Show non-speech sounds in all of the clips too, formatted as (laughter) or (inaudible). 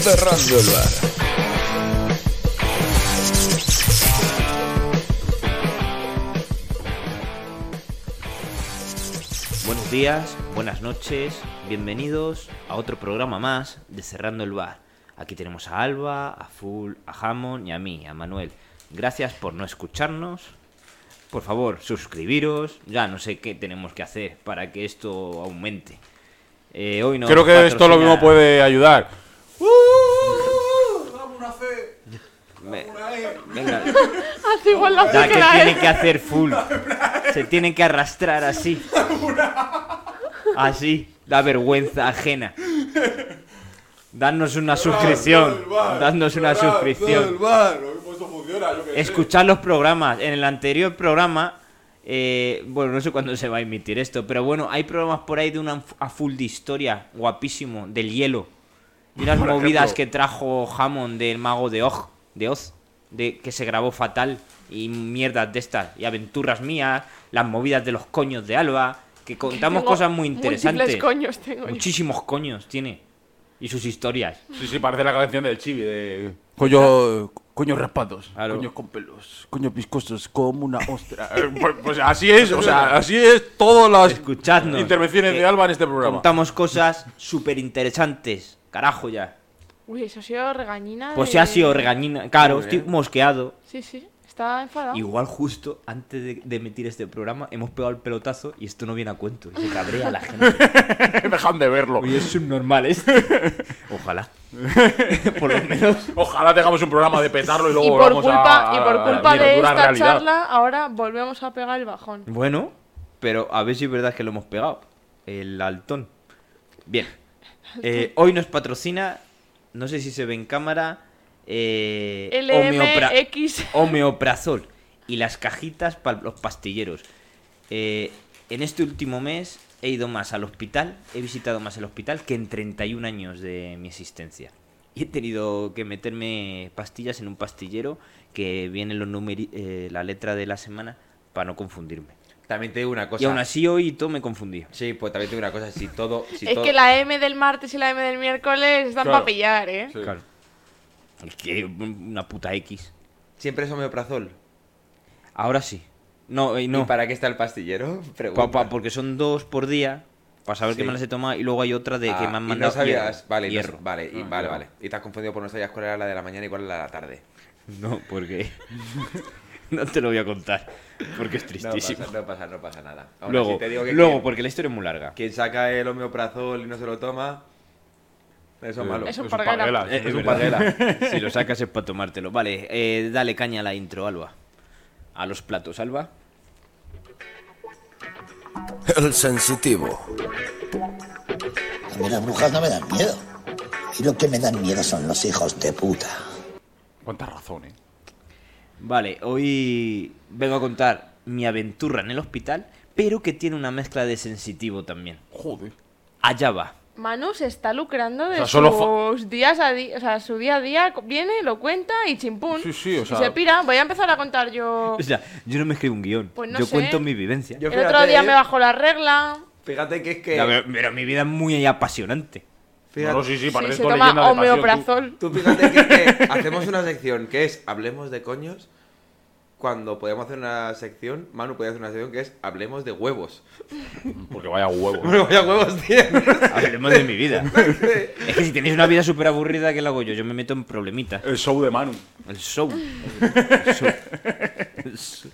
Cerrando el bar. Buenos días, buenas noches, bienvenidos a otro programa más de Cerrando el Bar. Aquí tenemos a Alba, a Full, a Hammond y a mí, a Manuel. Gracias por no escucharnos. Por favor, suscribiros. Ya no sé qué tenemos que hacer para que esto aumente. Eh, hoy nos Creo que esto lo mismo puede ayudar. Me- Venga, (laughs) Hace igual la ya que que la tiene que hacer full. Se tiene que arrastrar así. Así, da vergüenza ajena. Dadnos una suscripción. Dadnos una suscripción. Escuchar los programas. En el anterior programa, eh, bueno, no sé cuándo se va a emitir esto, pero bueno, hay programas por ahí de una a full de historia, guapísimo, del hielo. Y unas Por movidas ejemplo. que trajo Hammond del mago de Oz, de Oz, de, que se grabó fatal, y mierdas de estas, y aventuras mías, las movidas de los coños de Alba, que contamos Tengo cosas muy interesantes. coños tengo yo. Muchísimos coños tiene. Y sus historias. Sí, sí, parece la canción del chibi de... Coño, coño raspados, Claro. coños con pelos, coños viscosos como una ostra. (laughs) Eh, pues, pues así es, o sea, así es todas las Escuchadnos. intervenciones de Alba en este programa. Contamos cosas súper interesantes. Carajo ya. Uy, eso ha sido regañina. Pues de- si ha sido regañina. Claro, estoy mosqueado. Sí, sí, está enfadado. Igual justo antes de, de emitir este programa hemos pegado el pelotazo y esto no viene a cuento. Y se cabrea la gente. (laughs) Dejan de verlo. Oye, es subnormal esto. Ojalá. (laughs) Por lo menos. Ojalá tengamos un programa de petarlo y luego y por volvamos culpa, a, y por a culpa de esta realidad. charla, ahora volvemos a pegar el bajón. Bueno, pero a ver si es verdad que lo hemos pegado. El altón. Bien. Eh, hoy nos patrocina, no sé si se ve en cámara, eh, homeopra- homeoprazol y las cajitas para los pastilleros. Eh, en este último mes he ido más al hospital, he visitado más el hospital que en 31 años de mi existencia. Y he tenido que meterme pastillas en un pastillero que viene los eh, la letra de la semana para no confundirme. También te digo una cosa. Y aún así hoy todo me confundí. Sí, pues también te digo una cosa. Si todo. Si es todo- que la M del martes y la M del miércoles están Claro. para pillar, ¿eh? Sí. Claro. Es que una puta X. Siempre es homeoprazol. Ahora sí. No, y ¿Y no. para qué está el pastillero? (laughs) Pa- Pregunta. pa- porque son dos por día. Para saber que Sí. me las he tomado. Y luego hay otra de que Ah, me han y mandado. no sabías. hierro. Vale, y no- hierro. vale, y, Ah, vale, vale. Y te has confundido por no sabías cuál era la de la mañana y cuál era la de la tarde. No, porque. (laughs) no te lo voy a contar. Porque es No tristísimo. pasa, no pasa, no pasa nada. Luego, así te digo que luego quien, porque la historia es muy larga. quien saca el homeoprazol y no se lo toma. Eso es malo. Eso Es un parguela, es es un parguela. (laughs) si lo sacas es para tomártelo. Vale, eh, dale caña a la intro, Alba. A los platos, Alba. El sensitivo. A mí las brujas no me dan miedo. Y lo que me dan miedo son los hijos de puta. Cuánta razón, eh. Vale, hoy vengo a contar mi aventura en el hospital, pero que tiene una mezcla de sensitivo también. Joder. Allá va. Manu se está lucrando de O sea, solo sus días a día, o sea, su día a día viene, lo cuenta y chimpún. Sí, sí, o Y sea- se pira. Voy a empezar a contar yo. (laughs) O sea, yo no me escribo un guion. Pues no yo sé. cuento mi vivencia. Yo- El otro día eh. me bajó la regla. Fíjate que es que. Ya, pero, pero mi vida es muy apasionante. Fíjate- No, no, sí, sí, Sí, parece se con toma de tú. homeoprazol. Tú fíjate que, (laughs) hacemos una sección que es Hablemos de coños. Cuando podemos hacer una sección, Manu podía hacer una sección que es Hablemos de huevos. Porque vaya huevo. Bueno, vaya huevos, tío. Hablemos de mi vida. (laughs) es que si tenéis una vida súper aburrida, ¿qué lo hago yo? Yo me meto en problemitas. El show de Manu. El show. El show. El show.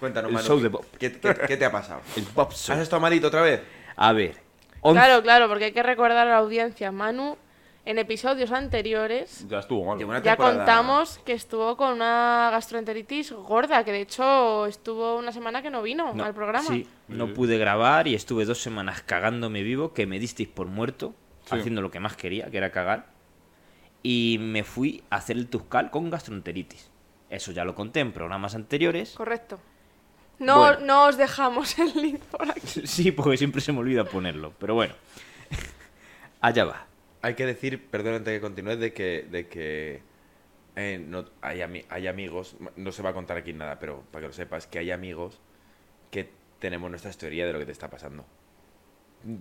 Cuéntanos, El Manu. show ¿qué- de Bob. ¿qué, qué, qué te ha pasado? El show. ¿Has estado malito otra vez? A ver. Claro, claro, porque hay que recordar a la audiencia. Manu, en episodios anteriores, Ya estuvo mal. Ya temporada- contamos que estuvo con una gastroenteritis gorda, que de hecho estuvo una semana que no vino No, al programa. Sí, no pude grabar y estuve dos semanas cagándome vivo, que me disteis por muerto, Sí. haciendo lo que más quería, que era cagar. Y me fui a hacer el Tuscal con gastroenteritis. Eso ya lo conté en programas anteriores. Correcto. No, Bueno. no os dejamos el link por aquí. (laughs) Sí, porque siempre se me olvida ponerlo. Pero bueno. Allá va. Hay que decir, perdón antes de que continúes, de que, de que eh, no, hay, ami- hay amigos, no se va a contar aquí nada, pero para que lo sepas, que hay amigos que tenemos nuestras teorías de lo que te está pasando.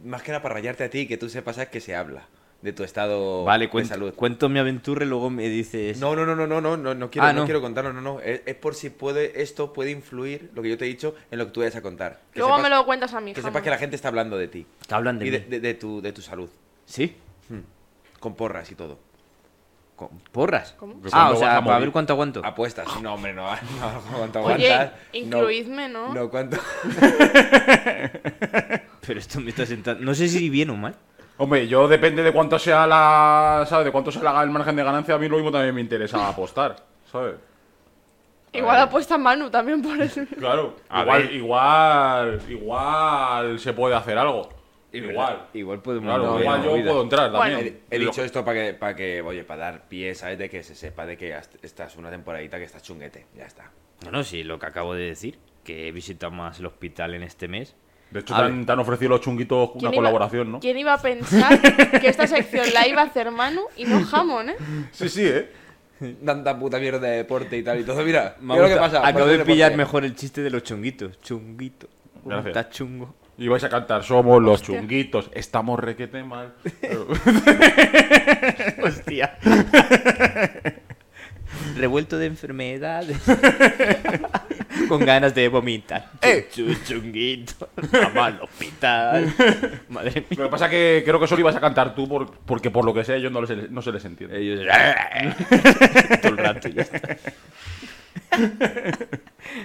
Más que nada para rayarte a ti y que tú sepas a qué se habla. De tu estado Vale, de cuento, salud. cuento mi aventura y luego me dices... No, no, no, no, no, no, no, no quiero, Ah, no. no. quiero contarlo, no, no. Es, es por si puede, esto puede influir, lo que yo te he dicho, en lo que tú vayas a contar. Que Luego sepas- me lo cuentas a mí. Que jamás. sepas que la gente está hablando de ti. Que hablan de y mí. de, de- de tu, de tu salud. ¿Sí? Con porras y todo. ¿Con ¿Porras? ¿Cómo? Ah, o sea, para ver cuánto aguanto. Apuestas. No, hombre, no. (laughs) no cuánto aguantas. incluidme, ¿no? No, cuánto. (laughs) Pero esto me está sentando... No sé si bien o mal. Hombre, yo depende de cuánto sea la. ¿Sabes? De cuánto sea la- el margen de ganancia, a mí lo mismo también me interesa (laughs) apostar, ¿sabes? Igual apuesta Manu también por (laughs) eso. Claro. A igual, ver. igual, igual se puede hacer algo. Igual. Igual podemos... Claro, no, igual no, yo puedo entrar Bueno. también. He, he Lo- dicho esto para que, para que, oye, para dar pie, ¿sabes? De que se sepa de que hasta- estás una temporadita que estás chunguete. Ya está. No, no, sí, lo que acabo de decir. Que he visitado más el hospital en este mes. De hecho, te han, te han ofrecido los chunguitos una ¿Quién iba- colaboración, ¿no? ¿Quién iba a pensar que esta sección la iba a hacer Manu y no Jamón, eh? (laughs) Sí, sí, ¿eh? Tanta puta mierda de deporte y tal y todo. Mira, Me mira lo que pasa. Acabo de pillar mejor el chiste de los chunguitos. Chunguito. Gracias. Está chungo. Y vais a cantar, somos los chunguitos, estamos requete mal. (laughs) Hostia. (laughs) Revuelto de enfermedades. (laughs) Con ganas de vomitar. ¡Eh! Chu- chunguito. Vamos al hospital. Madre Lo mía. que pasa es que creo que solo ibas a cantar tú por- porque por lo que sé ellos no, les, no se les entiende. Ellos. (laughs) (laughs) Todo el rato y ya está.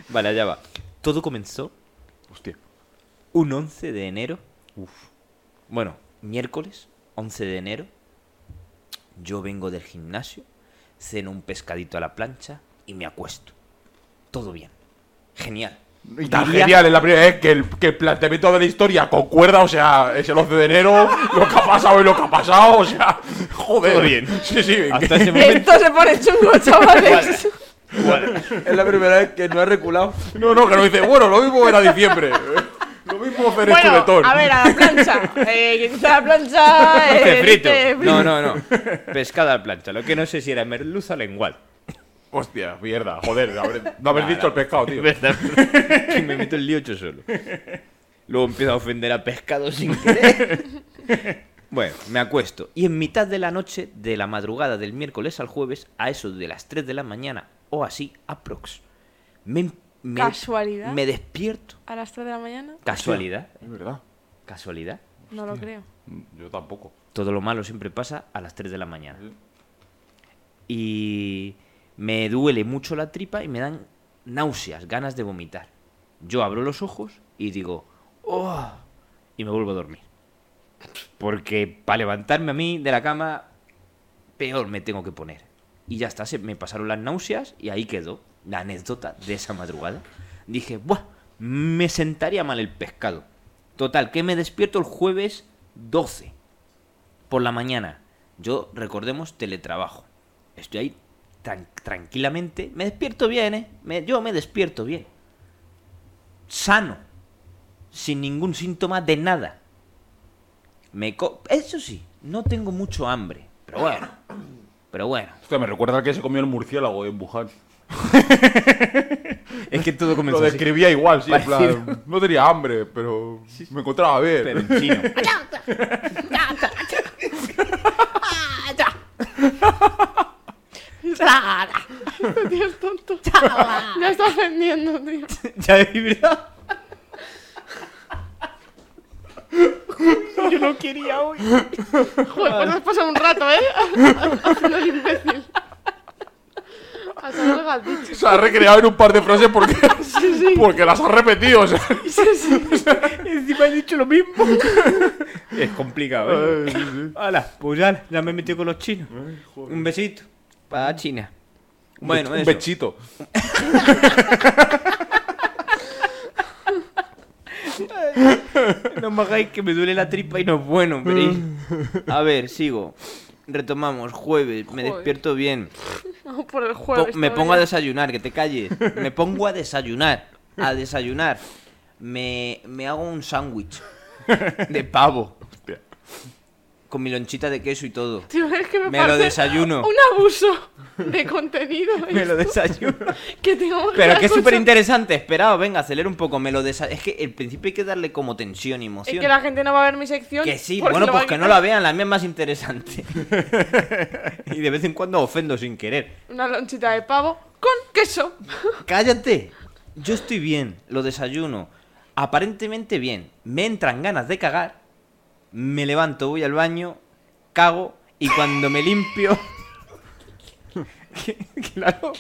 Vale, allá va. Todo comenzó Hostia. un 11 de enero. Bueno, miércoles, 11 de enero. Yo vengo del gimnasio, ceno un pescadito a la plancha y me acuesto. Todo bien. Genial. Y tan Diría- genial es la primera vez que el, que el planteamiento de la historia concuerda, o sea, es el 11 de enero, lo que ha pasado y lo que ha pasado, o sea, joder. Todo bien. Sí, sí. Hasta ese momento. Esto se pone chungo, chavales. Es la primera vez que no ha reculado. No, no, que no dice, bueno, lo mismo era diciembre. Lo mismo hacer Bueno, chuletón. a ver, a la plancha. Eh, la plancha. Eh, frito. No, no, no. Pescada a la plancha. Lo que no sé si era merluza o lengual. Hostia, mierda, joder, haber- no haber dicho el pescado, tío. (laughs) ¿Verdad? que me meto el lío yo solo. Luego empiezo a ofender a pescado sin querer. Bueno, me acuesto. Y en mitad de la noche, de la madrugada del miércoles al jueves, a eso de las 3 de la mañana o así, aprox, me, me, ¿Casualidad? me despierto. A las 3 de la mañana. ¿Casualidad? Es verdad, ¿Casualidad? No lo creo. yo tampoco. Todo lo malo siempre pasa a las 3 de la mañana. Y me duele mucho la tripa y me dan náuseas, ganas de vomitar. Yo abro los ojos y digo, ¡oh! Y me vuelvo a dormir. Porque para levantarme a mí de la cama, peor me tengo que poner. Y ya está, se me pasaron las náuseas y ahí quedó la anécdota de esa madrugada. Dije, ¡buah! Me sentaría mal el pescado. Total, que me despierto el jueves 12 por la mañana. Yo, recordemos, teletrabajo. Estoy ahí tran- tranquilamente. Me despierto bien, ¿eh? Me- yo me despierto bien. Sano. Sin ningún síntoma de nada. Me co- Eso sí, no tengo mucho hambre. Pero bueno. Pero bueno. Hostia, me recuerda al que se comió el murciélago en Wuhan. (laughs) Es que todo Lo comenzó así. describía igual, sí, en plan, no tenía hambre, pero me encontraba bien. Pero en chino. (laughs) Este tío es tonto. Ya está ofendiendo, tío. ya he vibrado. Yo no quería hoy. Joder, pues has pasado un rato, ¿eh? Haciendo el imbécil. Hasta luego has dicho. Se ha recreado en un par de frases porque, porque las ha repetido. o sea. (laughs) Encima he dicho lo mismo. es complicado, ¿eh? Hala, pues ya, ya me he metido con los chinos. Un besito para China. Bueno, un eso. bechito. (laughs) No me hagáis que me duele la tripa y no es bueno. (laughs) A ver, sigo. Retomamos, jueves, me Joder. despierto bien. (laughs) Por el Po- jueves. me pongo a desayunar, que te calles. Me pongo a desayunar. A desayunar. Me, me hago un sándwich de pavo. Hostia. Con mi lonchita de queso y todo. Tío, es que me, Me lo desayuno. Un abuso de contenido. (laughs) Me lo desayuno. (laughs) Que tengamos Pero que es súper interesante. Espera, venga, acelera un poco. Me lo desa- Es que al principio hay que darle como tensión y Es emoción. que la gente no va a ver mi sección. Que sí, bueno, pues que no la vean, la mía es más interesante. (laughs) y de vez en cuando ofendo sin querer. Una lonchita de pavo con queso. Cállate. Yo estoy bien, lo desayuno. Aparentemente bien. Me entran ganas de cagar. Me levanto, voy al baño, cago y cuando me limpio. (laughs) (laughs) Claro.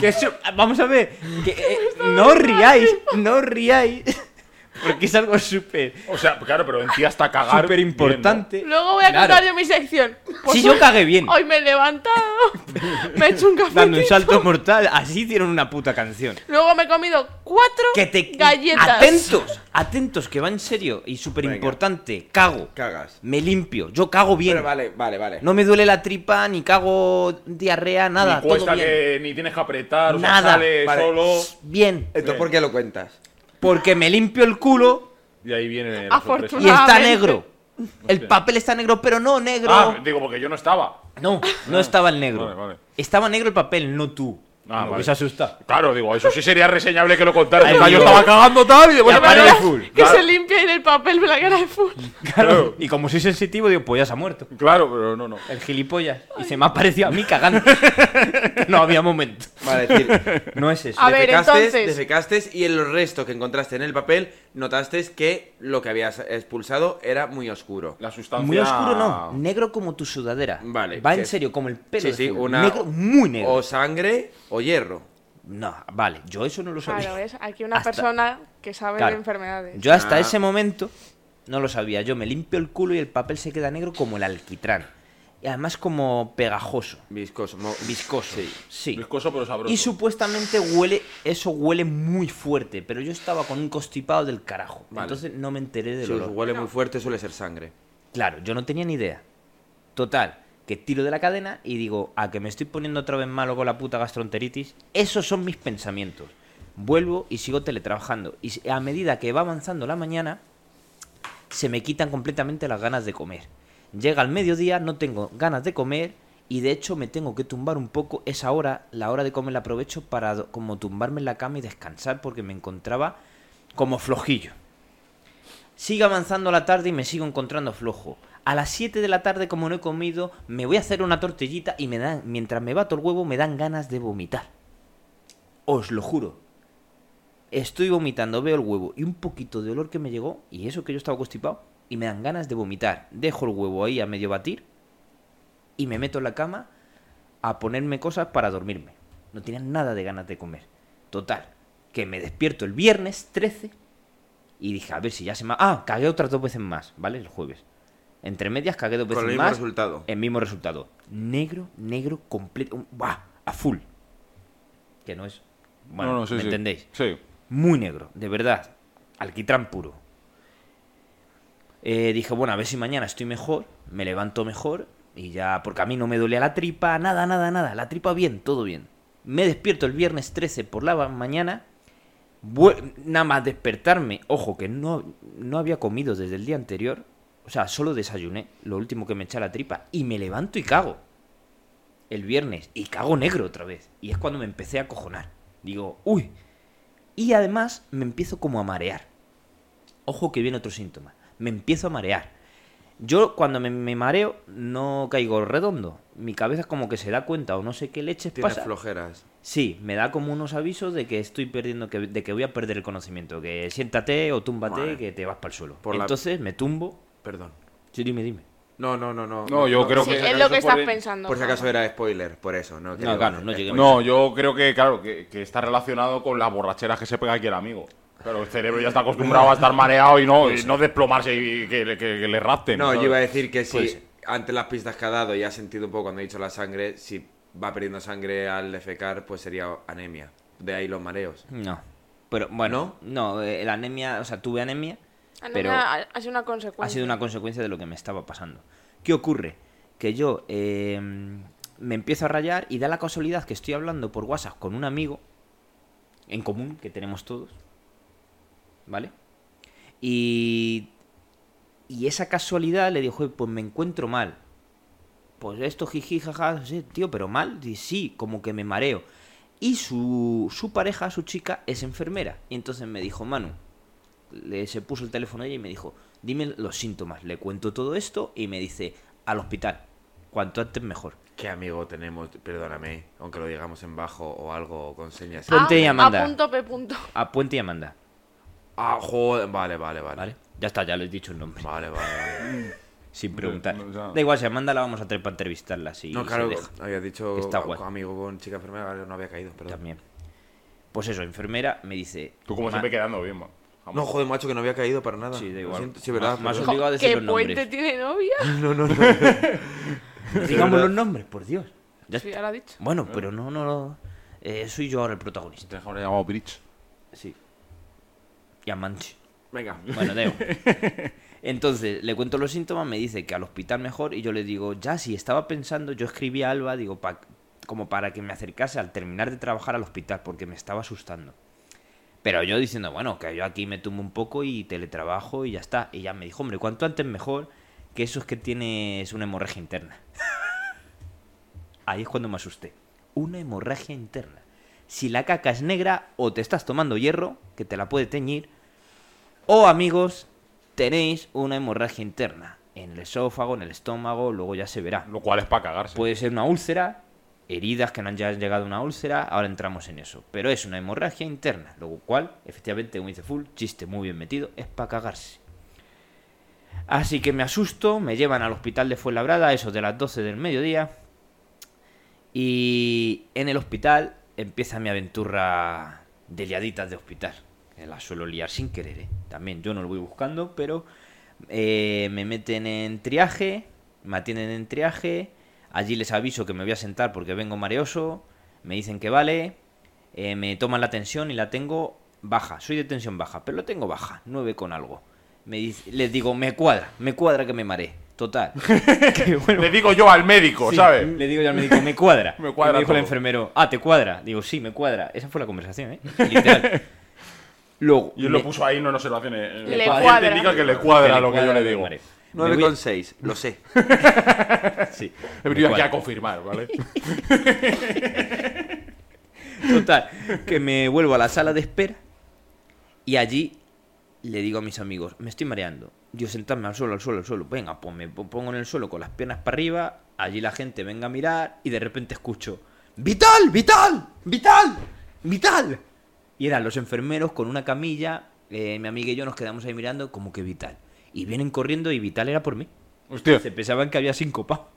Que eso- vamos a ver. Que, eh, (laughs) no riáis, no riáis. Porque es algo súper, O sea, claro, pero en ti hasta cagar. súper importante. Luego voy a Claro. contar yo mi sección. Pues Si yo hoy- cagué bien. Hoy me he levantado. (laughs) me he hecho un café. Dando un salto mortal. Así hicieron una puta canción. Luego me he comido cuatro Que te. galletas. Atentos, atentos, que va en serio y súper importante. Cago. Cagas. Me limpio. Yo cago bien. Pero vale, vale, vale. No me duele la tripa, ni cago diarrea, nada. Ni cuesta todo bien. que ni tienes que apretar, o sea, Nada. sale Vale. solo. Bien. ¿Esto por qué lo cuentas? Porque me limpio el culo Y ahí viene la sorpresa. y está negro. El papel está negro, pero no negro. Ah, digo, porque yo no estaba. No, no estaba el negro. Vale, vale. Estaba negro el papel, no tú. Ah, vale. se asusta. Claro, digo, eso sí sería reseñable que lo O sea, yo estaba cagando tal y después se aparece full. Que Claro. se limpia en el papel de la cara de full. Claro. Y como soy sensitivo, digo, pues ya se ha muerto. Claro, pero no, no. El gilipollas. Y se me ha parecido a mí cagando. (laughs) no había momento. Vale, es decir, No es eso. A ver, defecaste, entonces- defecaste y en los restos que encontraste en el papel notaste que lo que habías expulsado era muy oscuro. La sustancia. Muy oscuro no, negro como tu sudadera. Vale, Va en serio, como el pelo. Sí, de sí, una. Negro, muy negro. O sangre o hierro. No, vale, yo eso no lo sabía. Claro, es aquí una Hasta- persona que sabe Claro. de enfermedades. Yo hasta Ah. ese momento no lo sabía. Yo me limpio el culo y el papel se queda negro como el alquitrán. Y además como pegajoso, Viscoso. mo- viscoso. Sí. Viscoso pero sabroso. Y supuestamente huele, eso huele muy fuerte, pero yo estaba con un constipado del carajo. Vale. Entonces no me enteré del Si os olor. huele muy fuerte suele ser sangre. Claro, yo no tenía ni idea. Total, que tiro de la cadena y digo, a que me estoy poniendo otra vez malo con la puta gastroenteritis. Esos son mis pensamientos. Vuelvo y sigo teletrabajando. Y a medida que va avanzando la mañana, se me quitan completamente las ganas de comer. Llega el mediodía, no tengo ganas de comer y de hecho me tengo que tumbar un poco. Esa hora, la hora de comer la aprovecho para como tumbarme en la cama y descansar porque me encontraba como flojillo. Sigue avanzando la tarde y me sigo encontrando flojo. A las 7 de la tarde, como no he comido, me voy a hacer una tortillita y me dan, mientras me bato el huevo, me dan ganas de vomitar. Os lo juro. Estoy vomitando, veo el huevo y un poquito de olor que me llegó, y eso que yo estaba constipado, y me dan ganas de vomitar. Dejo el huevo ahí a medio batir y me meto en la cama a ponerme cosas para dormirme. No tenía nada de ganas de comer. Total, que me despierto el viernes 13 y dije, a ver si ya se me... ha- Ah, cagué otras dos veces más, ¿vale? El jueves. Entre medias cagué dos veces Con el mismo más. resultado. El mismo resultado. Negro, negro, completo. ¡Buah! A full. Que no es... Bueno, No, no, sí, ¿me sí. entendéis? Sí. Muy negro, de verdad. Alquitrán puro. Eh, dije, bueno, a ver si mañana estoy mejor, me levanto mejor y ya, porque a mí no me dolía la tripa, nada, nada, nada. La tripa bien, todo bien. Me despierto el viernes 13 por la mañana, nada más despertarme, ojo, que no, no había comido desde el día anterior, o sea, solo desayuné, lo último que me echa la tripa, y me levanto y cago. El viernes, y cago negro otra vez. Y es cuando me empecé a cojonar. Digo, uy, y además me empiezo como a marear. Ojo que viene otro síntoma. Me empiezo a marear. Yo cuando me, me mareo no caigo redondo. Mi cabeza es como que se da cuenta o no sé qué leches Tienes pasa. flojeras. Sí, me da como unos avisos de que estoy perdiendo, que, de que voy a perder el conocimiento. Que siéntate o túmbate que te vas para el suelo. Por la- Entonces me tumbo. Perdón. Sí, dime, dime. No, no, no, no. No, yo creo Sí, que- es lo que estás por- pensando. Por si acaso era spoiler, por eso, ¿no? No, claro, no llegué No, yo creo que, claro, que, que está relacionado con las borracheras que se pega aquí el amigo. Pero el cerebro ya está acostumbrado a estar mareado y no, y no desplomarse y que, que- que le rapten. No, ¿sabes? yo iba a decir que si ser. ante las pistas que ha dado y ha sentido un poco cuando he dicho la sangre, si va perdiendo sangre al defecar, pues sería anemia. De ahí los mareos. No. Pero bueno, no, eh, la anemia, o sea, tuve anemia, pero Anemia ha ha sido una consecuencia. ha sido una consecuencia de lo que me estaba pasando. ¿Qué ocurre? Que yo eh, me empiezo a rayar y da la casualidad que estoy hablando por WhatsApp con un amigo en común que tenemos todos. ¿Vale? Y, Y esa casualidad le dijo, pues me encuentro mal. Pues esto, jiji, jaja, sí, tío, pero mal. Y sí, como que me mareo. Y su, su pareja, su chica, es enfermera. Y entonces me dijo, Manu, le, se puso el teléfono a ella y me dijo, dime los síntomas. Le cuento todo esto y me dice, al hospital. Cuanto antes mejor. ¿Qué amigo tenemos? Perdóname, aunque lo digamos en bajo o algo con señas. Ponte y A, Amanda. A punto, P punto. A Puente y Amanda. Ah, joder, vale, vale, vale. ¿Vale? Ya está, ya les he dicho el nombre. Vale, vale, vale. (laughs) Sin preguntar. no, Da igual, si Amanda la vamos a traer para entrevistarla. Si no, claro, había dicho Está guay. amigo con chica enfermera, no había caído, perdón. También. Pues eso, enfermera me dice. Tú como "Ma- siempre quedando bien, man. No, joder, macho, que no había caído para nada. Sí, da igual. siento, Sí, verdad. Más obligado a decir ¿Qué los puente nombres. tiene novia? (laughs) No, no, no. (laughs) Digamos los nombres, por Dios. Ya Sí, ya lo ha dicho. Bueno, pero no, no, no. eh, soy yo ahora el protagonista. Te habré llamado Bridge. Sí. Y a Manchi. Venga. Bueno, Deo. (laughs) Entonces, le cuento los síntomas, me dice que al hospital mejor y yo le digo, ya, si estaba pensando, yo escribí a Alba, digo, pa- como para que me acercase al terminar de trabajar al hospital, porque me estaba asustando. Pero yo diciendo, bueno, que yo aquí me tumbo un poco y teletrabajo y ya está. Y ya me dijo, hombre, cuanto antes mejor, que eso es que tienes una hemorragia interna. (laughs) Ahí es cuando me asusté. Una hemorragia interna. Si la caca es negra, o te estás tomando hierro, que te la puede teñir, o amigos, tenéis una hemorragia interna. En el esófago, en el estómago, luego ya se verá. Lo cual es para cagarse. Puede ser una úlcera, heridas que no han llegado a una úlcera, ahora entramos en eso. Pero es una hemorragia interna, lo cual, efectivamente, como dice Full, chiste muy bien metido, es para cagarse. Así que me asusto, me llevan al hospital de Fuenlabrada, eso de las 12 del mediodía. Y en el hospital empieza mi aventura de liaditas de hospital. Que la suelo liar sin querer, ¿eh? También yo no lo voy buscando, pero eh, me meten en triaje, me atienden en triaje. Allí les aviso que me voy a sentar porque vengo mareoso. Me dicen que vale. eh, me toman la tensión y la tengo baja. Soy de tensión baja, pero lo tengo baja, 9 con algo. Me dice- les digo, me cuadra, me cuadra que me mareé. Total. (laughs) Que bueno, Le digo yo al médico, Sí, ¿sabes? Le digo yo al médico, me cuadra. (laughs) Me cuadra Y me dijo el enfermero, ah, ¿te cuadra? Digo, sí, me cuadra. Esa fue la conversación, ¿eh? Literal. (laughs) Luego. Y él me- lo puso ahí en una observación. eh, Le él cuadra. te indica que le cuadra que lo que yo le digo. Me mareo. Me voy- 9,6, lo sé. (laughs) Sí. He venido aquí a confirmar, ¿vale? (laughs) Total, que me vuelvo a la sala de espera y allí le digo a mis amigos, me estoy mareando. Yo sentarme al suelo, al suelo, al suelo. Venga, pues me po- pongo en el suelo con las piernas para arriba, allí la gente venga a mirar y de repente escucho, ¡Vital! ¡Vital! ¡Vital! ¡Vital! Y eran los enfermeros con una camilla, eh, mi amiga y yo nos quedamos ahí mirando como que Vital. Y vienen corriendo y Vital era por mí. Hostia. Se pensaban que había sincopado.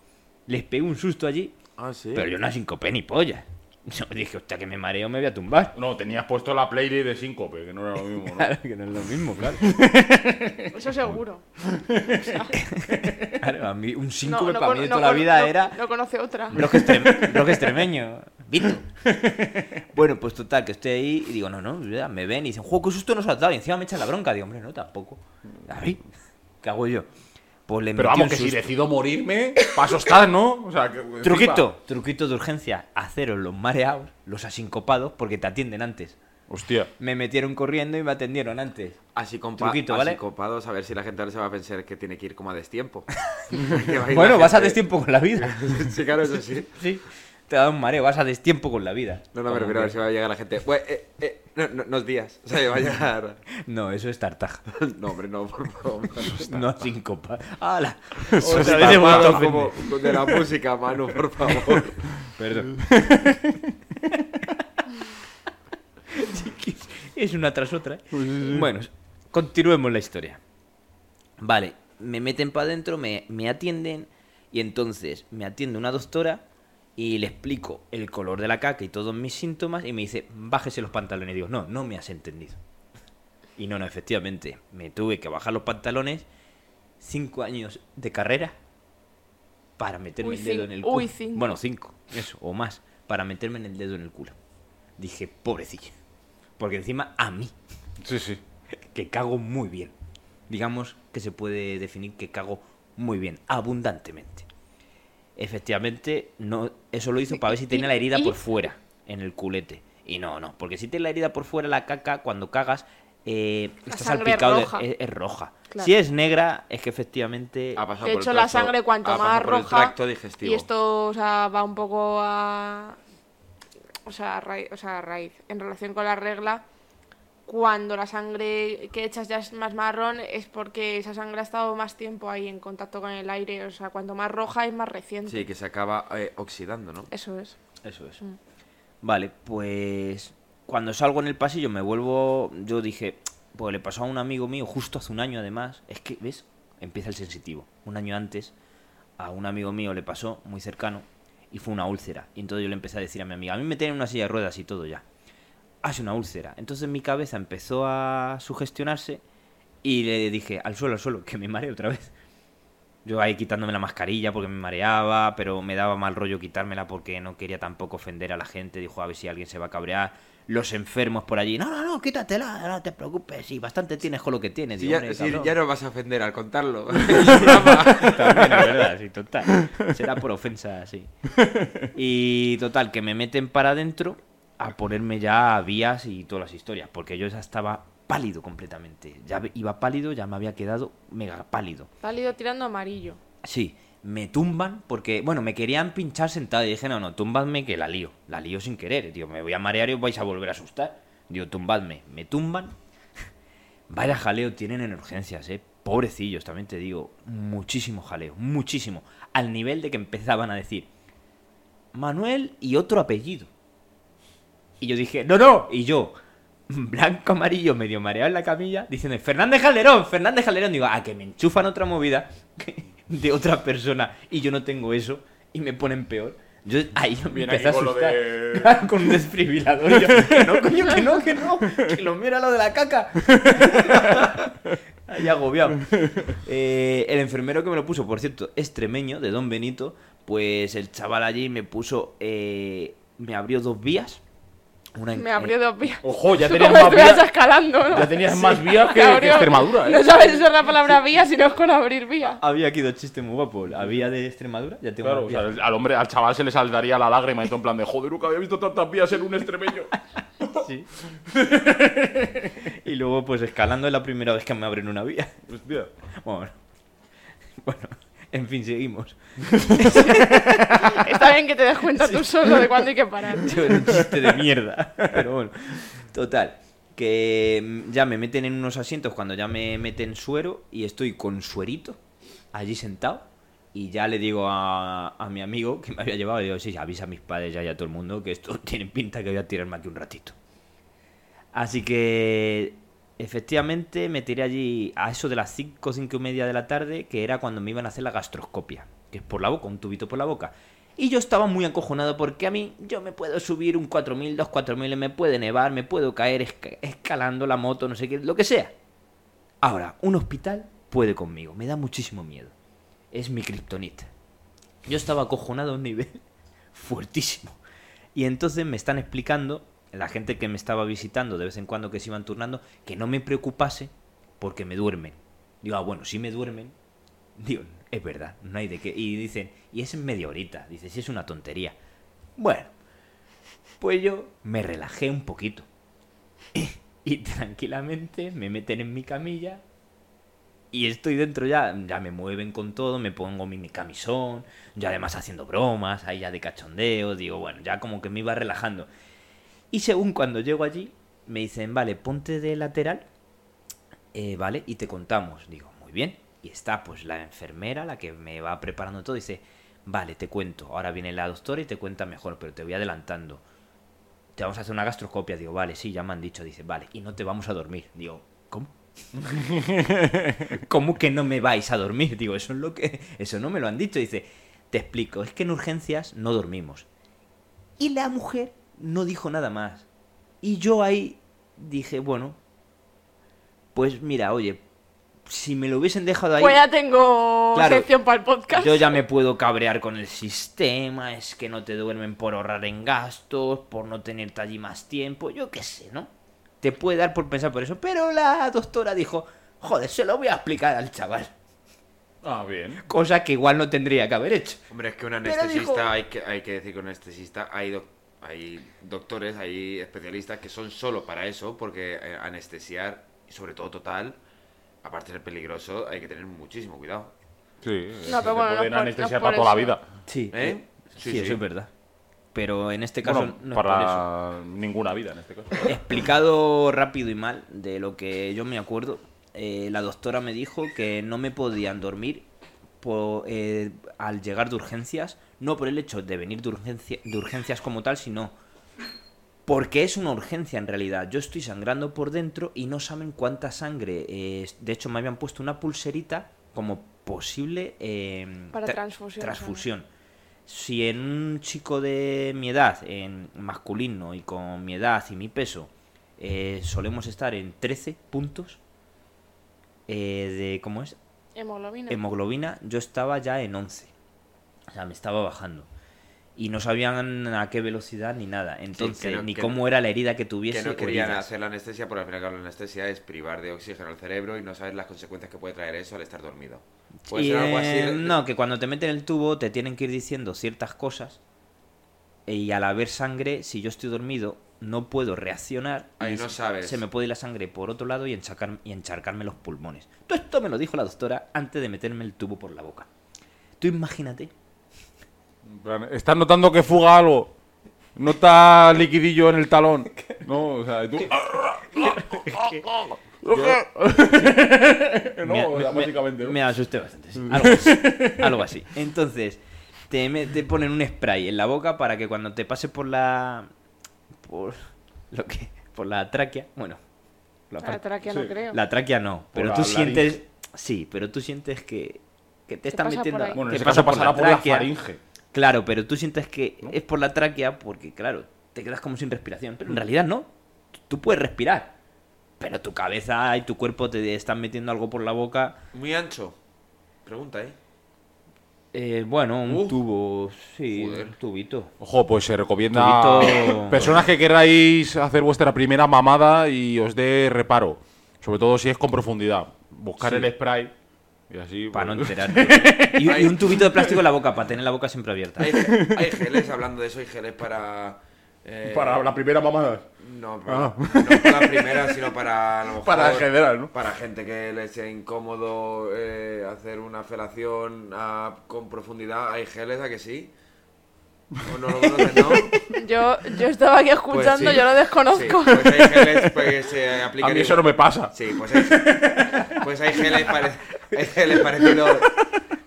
Les pegué un susto allí, Ah, sí. pero yo no sincopé ni polla. (laughs) Yo dije, hostia, que me mareo, me voy a tumbar. No, tenías puesto la playlist de síncope, que no era lo mismo, ¿no? Claro, que no es lo mismo, claro. (laughs) Eso seguro. (laughs) Claro, a mí un síncope para con- mí de no toda la vida no- era No conoce otra. rock, extrem- rock extremeño. Vito. Bueno, pues total, que estoy ahí y digo, no, no, me ven y dicen, juego, qué susto nos has dado. Y encima me echan la bronca. Digo, hombre, no, tampoco. A ver, ¿qué hago yo? Pues le Pero vamos, que si decido morirme, paso estar, ¿no? O sea, que. encima- Truquito, truquito de urgencia, haceros los mareados, los asincopados, porque te atienden antes. Hostia. Me metieron corriendo y me atendieron antes. Así, Truquito, así ¿vale? copados, a ver si la gente ahora se va a pensar que tiene que ir como a destiempo. (laughs) (laughs) Va a Bueno, vas a destiempo con la vida. (laughs) sí, claro, eso sí. Sí, te da un mareo, vas a destiempo con la vida. No, no, pero mira, a ver si va a llegar la gente. Bueno, eh, eh, no, no, no es días. O sea, va a llegar. (laughs) No, eso es tartaja. (laughs) No, hombre, no, por favor. No síncopa. (laughs) ¡Hala! Eso Otra vez he vuelto a como de la música, Manu, por favor. Perdón. es una tras otra. ¿eh? Bueno, continuemos la historia. Vale, me meten para adentro, me, me atienden y entonces me atiende una doctora y le explico el color de la caca y todos mis síntomas y me dice, bájese los pantalones. Y digo, no, no me has entendido. Y no, no, efectivamente, me tuve que bajar los pantalones, cinco años de carrera para meterme Uy, el dedo en el uy, culo. cinco. Bueno, cinco, eso, o más, para meterme en el dedo en el culo. Dije, pobrecilla. Porque encima a mí, Sí, sí. que cago muy bien. Digamos que se puede definir que cago muy bien, abundantemente. Efectivamente, no, eso lo hizo para ver si tenía la herida por fuera, en el culete. Y no, no, porque si tiene la herida por fuera, la caca, cuando cagas, eh, está salpicado, de- roja. es, es roja. Claro. Si es negra, es que efectivamente... Ha pasado De por el hecho, la sangre cuanto más por el roja tracto digestivo. y esto, o sea, va un poco a, o sea, a raíz, o sea, a raíz, en relación con la regla, cuando la sangre que echas ya es más marrón es porque esa sangre ha estado más tiempo ahí en contacto con el aire, o sea, cuanto más roja es más reciente. Sí, que se acaba eh, oxidando, ¿no? Eso es. Eso es. Mm. Vale, pues cuando salgo en el pasillo me vuelvo, yo dije, pues le pasó a un amigo mío justo hace un año además, es que, ¿ves? Empieza el sensitivo. Un año antes a un amigo mío le pasó, muy cercano, y fue una úlcera. Y entonces yo le empecé a decir a mi amiga, a mí me tienen una silla de ruedas y todo ya. Hace una úlcera. Entonces mi cabeza empezó a sugestionarse y le dije, al suelo, al suelo, (laughs) que me mareo otra vez. Yo ahí quitándome la mascarilla porque me mareaba, pero me daba mal rollo quitármela porque no quería tampoco ofender a la gente. Dijo, a ver si alguien se va a cabrear. Los enfermos por allí, no, no, no, quítatela, no te preocupes, sí, bastante tienes con lo que tienes. Si Digo, ya, "Hombre, si cabrón". ya no vas a ofender al contarlo. (laughs) (laughs) También es verdad, sí, total. Será por ofensa, sí. Y total, que me meten para adentro a ponerme ya vías y todas las historias, porque yo ya estaba pálido completamente. Ya iba pálido, ya me había quedado mega pálido. Pálido tirando amarillo. Sí, me tumban porque, bueno, me querían pinchar sentado y dije, no, no, tumbadme que la lío. La lío sin querer, tío, me voy a marear y os vais a volver a asustar. Digo, tumbadme. Me tumban. (laughs) Vaya jaleo tienen en urgencias, eh. Pobrecillos, también te digo. Muchísimo jaleo, muchísimo. Al nivel de que empezaban a decir Manuel y otro apellido. Y yo dije, no, no. Y yo, (laughs) blanco, amarillo, medio mareado en la camilla, diciendo, Fernández Calderón, Fernández Calderón. Digo, a que me enchufan otra movida (laughs) de otra persona y yo no tengo eso y me ponen peor. Yo ahí yo me empecé a asustar. de- Claro, (laughs) con un desfibrilador. Y yo, que no, coño, que no, que no. Que lo mira lo de la caca. Ahí agobiado. Eh, el enfermero que me lo puso, por cierto, extremeño, de Don Benito, pues el chaval allí me puso, eh, me abrió dos vías. Una Me abrió dos vías. Ojo, ya (laughs) tenías más vías. escalando, ¿no? Ya tenías más vías (laughs) que. Extremadura, No ¿eh? sabes usar la palabra vía, sino es con abrir vía. Había aquí dos chistes muy guapos. La vía de Extremadura, ya tengo Claro, más o sea, vías. el- al hombre, al chaval se le saldaría la lágrima y todo en plan de joder, nunca había visto tantas vías en un extremeño. (laughs) Sí. y luego, pues escalando es la primera vez que me abren una vía. Hostia. Bueno, bueno, en fin, seguimos. (laughs) Está bien que te des cuenta tú solo de cuándo hay que parar. Yo era un chiste de mierda. Pero bueno, total. Que mm, ya me meten en unos asientos cuando ya me meten suero y estoy con suerito allí sentado. Y ya le digo a, a mi amigo que me había llevado, le digo, sí, avisa a mis padres ya y a todo el mundo que esto (laughs) tiene pinta que voy a tirarme aquí un ratito. Así que efectivamente me tiré allí a eso de las 5, 5 y media de la tarde, que era cuando me iban a hacer la gastroscopia, que es por la boca, un tubito por la boca. Y yo estaba muy acojonado porque a mí yo me puedo subir un 4000, dos 4000, me puede nevar, me puedo caer esca- escalando la moto, no sé qué, lo que sea. Ahora, un hospital puede conmigo, me da muchísimo miedo. Es mi kriptonita. Yo estaba acojonado a un nivel (laughs) fuertísimo. Y entonces me están explicando, la gente que me estaba visitando de vez en cuando que se iban turnando, que no me preocupase porque me duermen. Digo, ah, bueno, si me duermen, digo, es verdad, no hay de qué. Y dicen, y es en media horita, dice, si es una tontería. Bueno, pues yo me relajé un poquito. (laughs) Y tranquilamente me meten en mi camilla y estoy dentro ya, ya me mueven con todo, me pongo mi, mi camisón, ya además haciendo bromas, ahí ya de cachondeo, digo, bueno, ya como que me iba relajando. Y según cuando llego allí, me dicen, vale, ponte de lateral, eh, vale, y te contamos. Digo, muy bien. Y está pues la enfermera, la que me va preparando todo, dice, vale, te cuento. Ahora viene la doctora y te cuenta mejor, pero te voy adelantando. Te vamos a hacer una gastroscopia. Digo, vale, sí, ya me han dicho. Dice, vale, y no te vamos a dormir. Digo, ¿cómo? (laughs) ¿Cómo que no me vais a dormir? Digo, eso es lo que. Eso no me lo han dicho. Dice, te explico, es que en urgencias no dormimos. Y la mujer no dijo nada más. Y yo ahí dije, bueno, pues mira, oye, si me lo hubiesen dejado ahí, Pues ya tengo Claro. sección para el podcast. yo ya me puedo cabrear con el sistema, es que no te duermen por ahorrar en gastos, por no tenerte allí más tiempo, yo qué sé, ¿no? Te puede dar por pensar por eso, pero la doctora dijo, joder, se lo voy a explicar al chaval. Ah, bien. Cosa que igual no tendría que haber hecho. Hombre, es que un anestesista, dijo- hay, que, hay que decir que un anestesista, hay, doc- hay doctores, hay especialistas que son solo para eso, porque eh, anestesiar sobre todo total, aparte de ser peligroso, hay que tener muchísimo cuidado. Sí, No, pero bueno, no pueden por- anestesiar no por para toda la vida. Sí, ¿Eh? eh, sí, Sí, eso es verdad. Pero en este caso Bueno, no es por eso. para ninguna vida en este caso. Explicado rápido y mal de lo que yo me acuerdo, eh, la doctora me dijo que no me podían dormir po- eh, al llegar de urgencias, no por el hecho de venir de, urgencia- de urgencias como tal, sino porque es una urgencia en realidad. Yo estoy sangrando por dentro y no saben cuánta sangre. eh, de hecho, me habían puesto una pulserita como posible eh, Para tra- transfusión, transfusión. Si en un chico de mi edad, en masculino y con mi edad y mi peso, eh, solemos estar en 13 puntos eh, de, ¿cómo es? Hemoglobina. Hemoglobina, yo estaba ya en 11. O sea, me estaba bajando. Y no sabían a qué velocidad ni nada. Entonces, no- ni cómo no- era la herida que tuviese. Que no querían heridas. hacer la anestesia, porque al final la anestesia es privar de oxígeno al cerebro y no sabes las consecuencias que puede traer eso al estar dormido. Puede Y, ser algo así. eh, no, que cuando te meten el tubo te tienen que ir diciendo ciertas cosas. Y al haber sangre, si yo estoy dormido, no puedo reaccionar. Ahí y no se- sabes. Se me puede ir la sangre por otro lado y, encharcar- y encharcarme los pulmones. Todo esto me lo dijo la doctora antes de meterme el tubo por la boca. Tú imagínate. ¿Estás notando que fuga algo? ¿Nota liquidillo en el talón? No, o sea, tú... (laughs) (laughs) no, me, o sea, me- básicamente, ¿no? me asusté bastante. sí. Algo así. (laughs) algo así. Entonces, te, te ponen un spray en la boca para que cuando te pase por la. por. lo que. por la tráquea. Bueno. la La tráquea no Sí. creo. la tráquea no. Pero la tú laringe. sientes. Sí, pero tú sientes que. que te están por metiendo. Bueno, en te ese pasa caso pasará por la tráquea. faringe. Claro, pero tú sientes que es por la tráquea porque, claro, te quedas como sin respiración. Pero en realidad no. Tú puedes respirar. Pero tu cabeza y tu cuerpo te están metiendo algo por la boca. Muy ancho. Pregunta, ¿eh? Eh, bueno, un Uh. tubo. Sí, Joder. un tubito. Ojo, pues se recomienda Tubito- personas que queráis hacer vuestra primera mamada y os dé reparo. Sobre todo si es con profundidad. Buscar Sí. el spray y así. Para no pues- enterarte. Y, (laughs) y un tubito de plástico en la boca, para tener la boca siempre abierta. Hay, hay geles, hablando de eso, hay geles para. eh, Para la primera mamada. No, para, no para la primera, sino para. a lo mejor, Para en general, ¿no? Para gente que le sea incómodo eh, hacer una felación a- con profundidad, hay geles, ¿a que sí? ¿O no lo conoces, no? (laughs) Yo, yo estaba aquí escuchando, Pues sí. yo lo desconozco. Sí, pues hay geles pues, que se aplican. A mí eso no me pasa. Sí, pues hay, pues hay geles, pare- hay geles parecidos.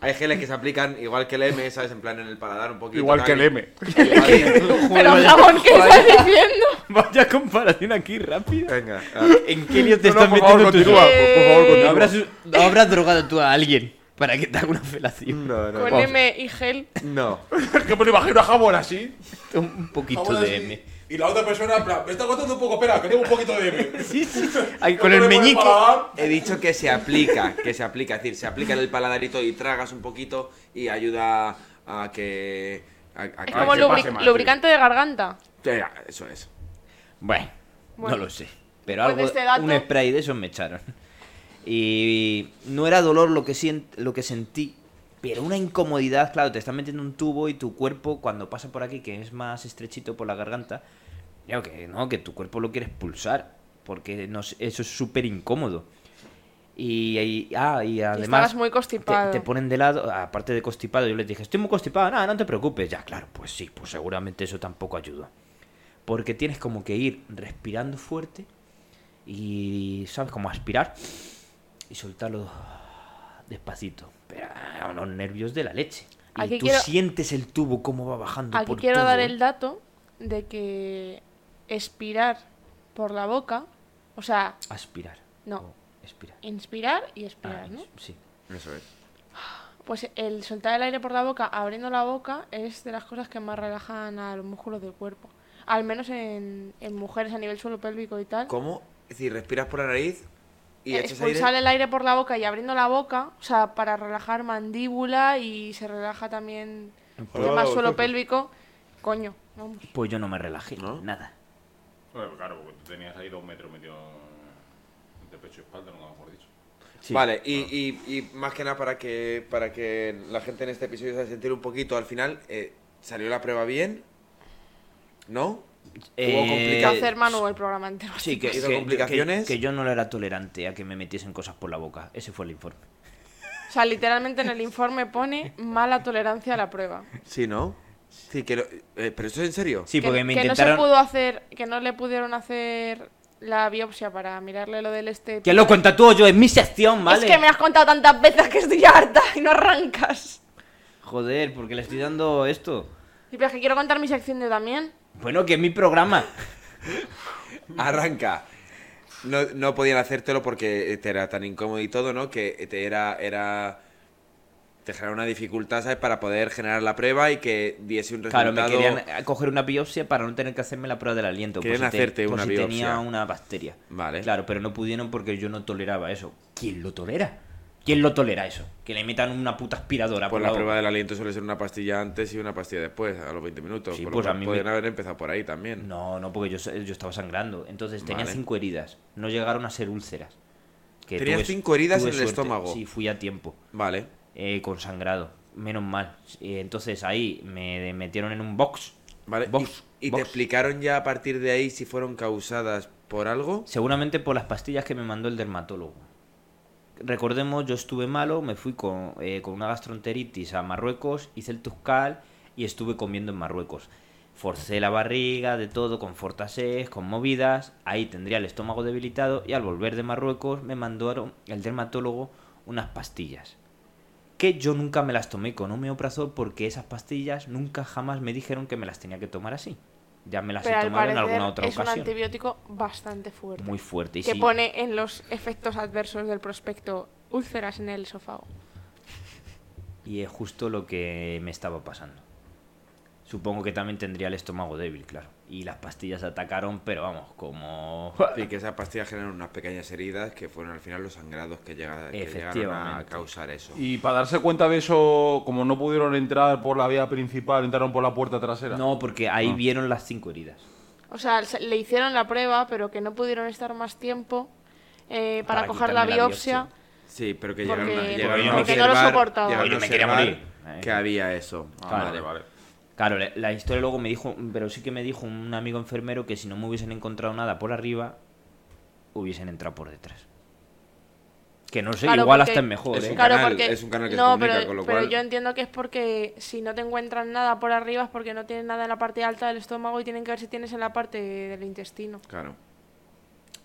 Hay geles que se aplican igual que el M, ¿sabes? En plan en el paladar un poquito. Igual tal, que el M. (laughs) Pero jabón, ¿qué estás diciendo? Vaya comparación aquí rápida. Venga. ah. ¿En qué lío te No, no, estás por favor, metiendo tú? continúa. Por, por favor, Eh, ¿No continúa. habrás, no habrás drogado tú a alguien para que te haga una felación? No, no. Con Vamos. M y gel. No. Es (laughs) que me lo imagino a jabón así. Un poquito de M. Y la otra persona, en plan, me está contando un poco, espera, que tengo un poquito de M. (laughs) Sí, sí. (laughs) Con el meñique. He dicho que se aplica, que se aplica, es decir, se aplica en el paladarito y tragas un poquito y ayuda a que. A, a Es que- como se lubri- pase mal, lubricante de garganta. Eso es. Bueno, Bueno. no lo sé. Pero Pues algo, este dato- un spray de esos me echaron. Y no era dolor lo que, sient- lo que sentí, pero una incomodidad, claro, te están metiendo un tubo y tu cuerpo cuando pasa por aquí, que es más estrechito por la garganta, claro que no, que tu cuerpo lo quiere expulsar, porque no eso es súper incómodo. Y, y- ah, y además muy te, constipado. te ponen de lado, aparte de constipado, yo les dije, estoy muy constipado, nada, no te preocupes, ya, claro, pues sí, pues seguramente eso tampoco ayuda. Porque tienes como que ir respirando fuerte y, ¿sabes? Como aspirar y soltarlo despacito. Pero a los nervios de la leche. Y Aquí tú quiero- sientes el tubo cómo va bajando Aquí por quiero todo, dar el dato de que expirar por la boca, o sea, Aspirar. No. expirar. inspirar y Ah, expirar, ¿no? Sí. Eso es. Pues el soltar el aire por la boca, abriendo la boca, es de las cosas que más relajan a los músculos del cuerpo. Al menos en, en mujeres a nivel suelo pélvico y tal. ¿Cómo? Es decir, respiras por la nariz y Eh, expulsar el aire por la boca y abriendo la boca, o sea, para relajar mandíbula y se relaja también el demás suelo pélvico. Coño, vamos. Pues yo no me relajé, ¿No? nada. Bueno, claro, porque tú tenías ahí dos metros metido entre pecho y espalda, nunca mejor dicho. Sí. Vale, y, y- y más que nada para que, para que la gente en este episodio se sentir un poquito al final, eh, ¿salió la prueba bien? ¿No? Eh, hacer Manu el programa entero. Sí, que, ¿Hizo que- complicaciones? que- que yo no era tolerante a que me metiesen cosas por la boca. Ese fue el informe. O sea, literalmente en el informe pone mala tolerancia a la prueba. Sí, ¿no? Sí, que lo- eh, pero esto es en serio. Sí, que, porque me que intentaron. no se pudo hacer, que no le pudieron hacer la biopsia para mirarle lo del este. Que lo cuenta tú o yo, es mi sección, ¿vale? Es que me has contado tantas veces que estoy harta y no arrancas. Joder, porque le estoy dando esto. Y pero es que quiero contar mi sección de también. Bueno, que es mi programa. Arranca. No, no podían hacértelo porque te era tan incómodo y todo, ¿no? Que te era, era... Te generaba una dificultad, ¿sabes? Para poder generar la prueba y que diese un Claro, resultado... me querían coger una biopsia para no tener que hacerme la prueba del aliento. Querían te- hacerte una si biopsia. tenía una bacteria. Vale. Claro, pero no pudieron porque yo no toleraba eso. ¿Quién lo tolera? ¿Quién lo tolera eso? Que le metan una puta aspiradora Pues por la la prueba del aliento suele ser una pastilla antes y una pastilla después, a los 20 minutos. Sí, por pues lo a mí me- haber empezado por ahí también. No, no, porque yo, yo estaba sangrando. Entonces tenía Vale. cinco heridas. No llegaron a ser úlceras. Que Tenías tuve- cinco heridas en el suerte. estómago. Sí, fui a tiempo. Vale. eh, con sangrado. Menos mal. Eh, entonces ahí me metieron en un box. Vale. Box, ¿Y, y te explicaron ya a partir de ahí si fueron causadas por algo? Seguramente por las pastillas que me mandó el dermatólogo. Recordemos, yo estuve malo, me fui con, eh, con una gastroenteritis a Marruecos, hice el Tuscal y estuve comiendo en Marruecos. Forcé la barriga, de todo, con fortasés, con movidas, ahí tendría el estómago debilitado y al volver de Marruecos me mandaron el dermatólogo unas pastillas. Que yo nunca me las tomé con omeprazol porque esas pastillas nunca jamás me dijeron que me las tenía que tomar así. Ya me las Pero he tomado en alguna otra es un ocasión. antibiótico bastante fuerte. Muy fuerte. Y que sí, pone en los efectos adversos del prospecto úlceras en el esófago. Y es justo lo que me estaba pasando. Supongo que también tendría el estómago débil, claro. Y las pastillas atacaron, pero vamos, como... (laughs) Sí, que esas pastillas generan unas pequeñas heridas que fueron al final los sangrados que, llega, que llegaron a causar eso. Y para darse cuenta de eso, como no pudieron entrar por la vía principal, entraron por la puerta trasera. No, porque ahí Ah. vieron las cinco heridas. O sea, se- le hicieron la prueba, pero que no pudieron estar más tiempo eh, para, Para coger la quitarme la biopsia. biopsia. Sí, pero que Porque- llegaron a, porque llegaron a no- lo soportaba. llegaron a observar. Que había eso. Ah, Claro. vale, vale. Claro, la, la historia luego me dijo, pero sí que me dijo un amigo enfermero que si no me hubiesen encontrado nada por arriba, hubiesen entrado por detrás. Que no sé, Claro, igual porque- hasta es mejor, es ¿eh? un Claro, canal- porque es un canal que se comunica, pero, con lo pero cual- yo entiendo que es porque si no te encuentran nada por arriba es porque no tienes nada en la parte alta del estómago y tienen que ver si tienes en la parte del intestino. Claro.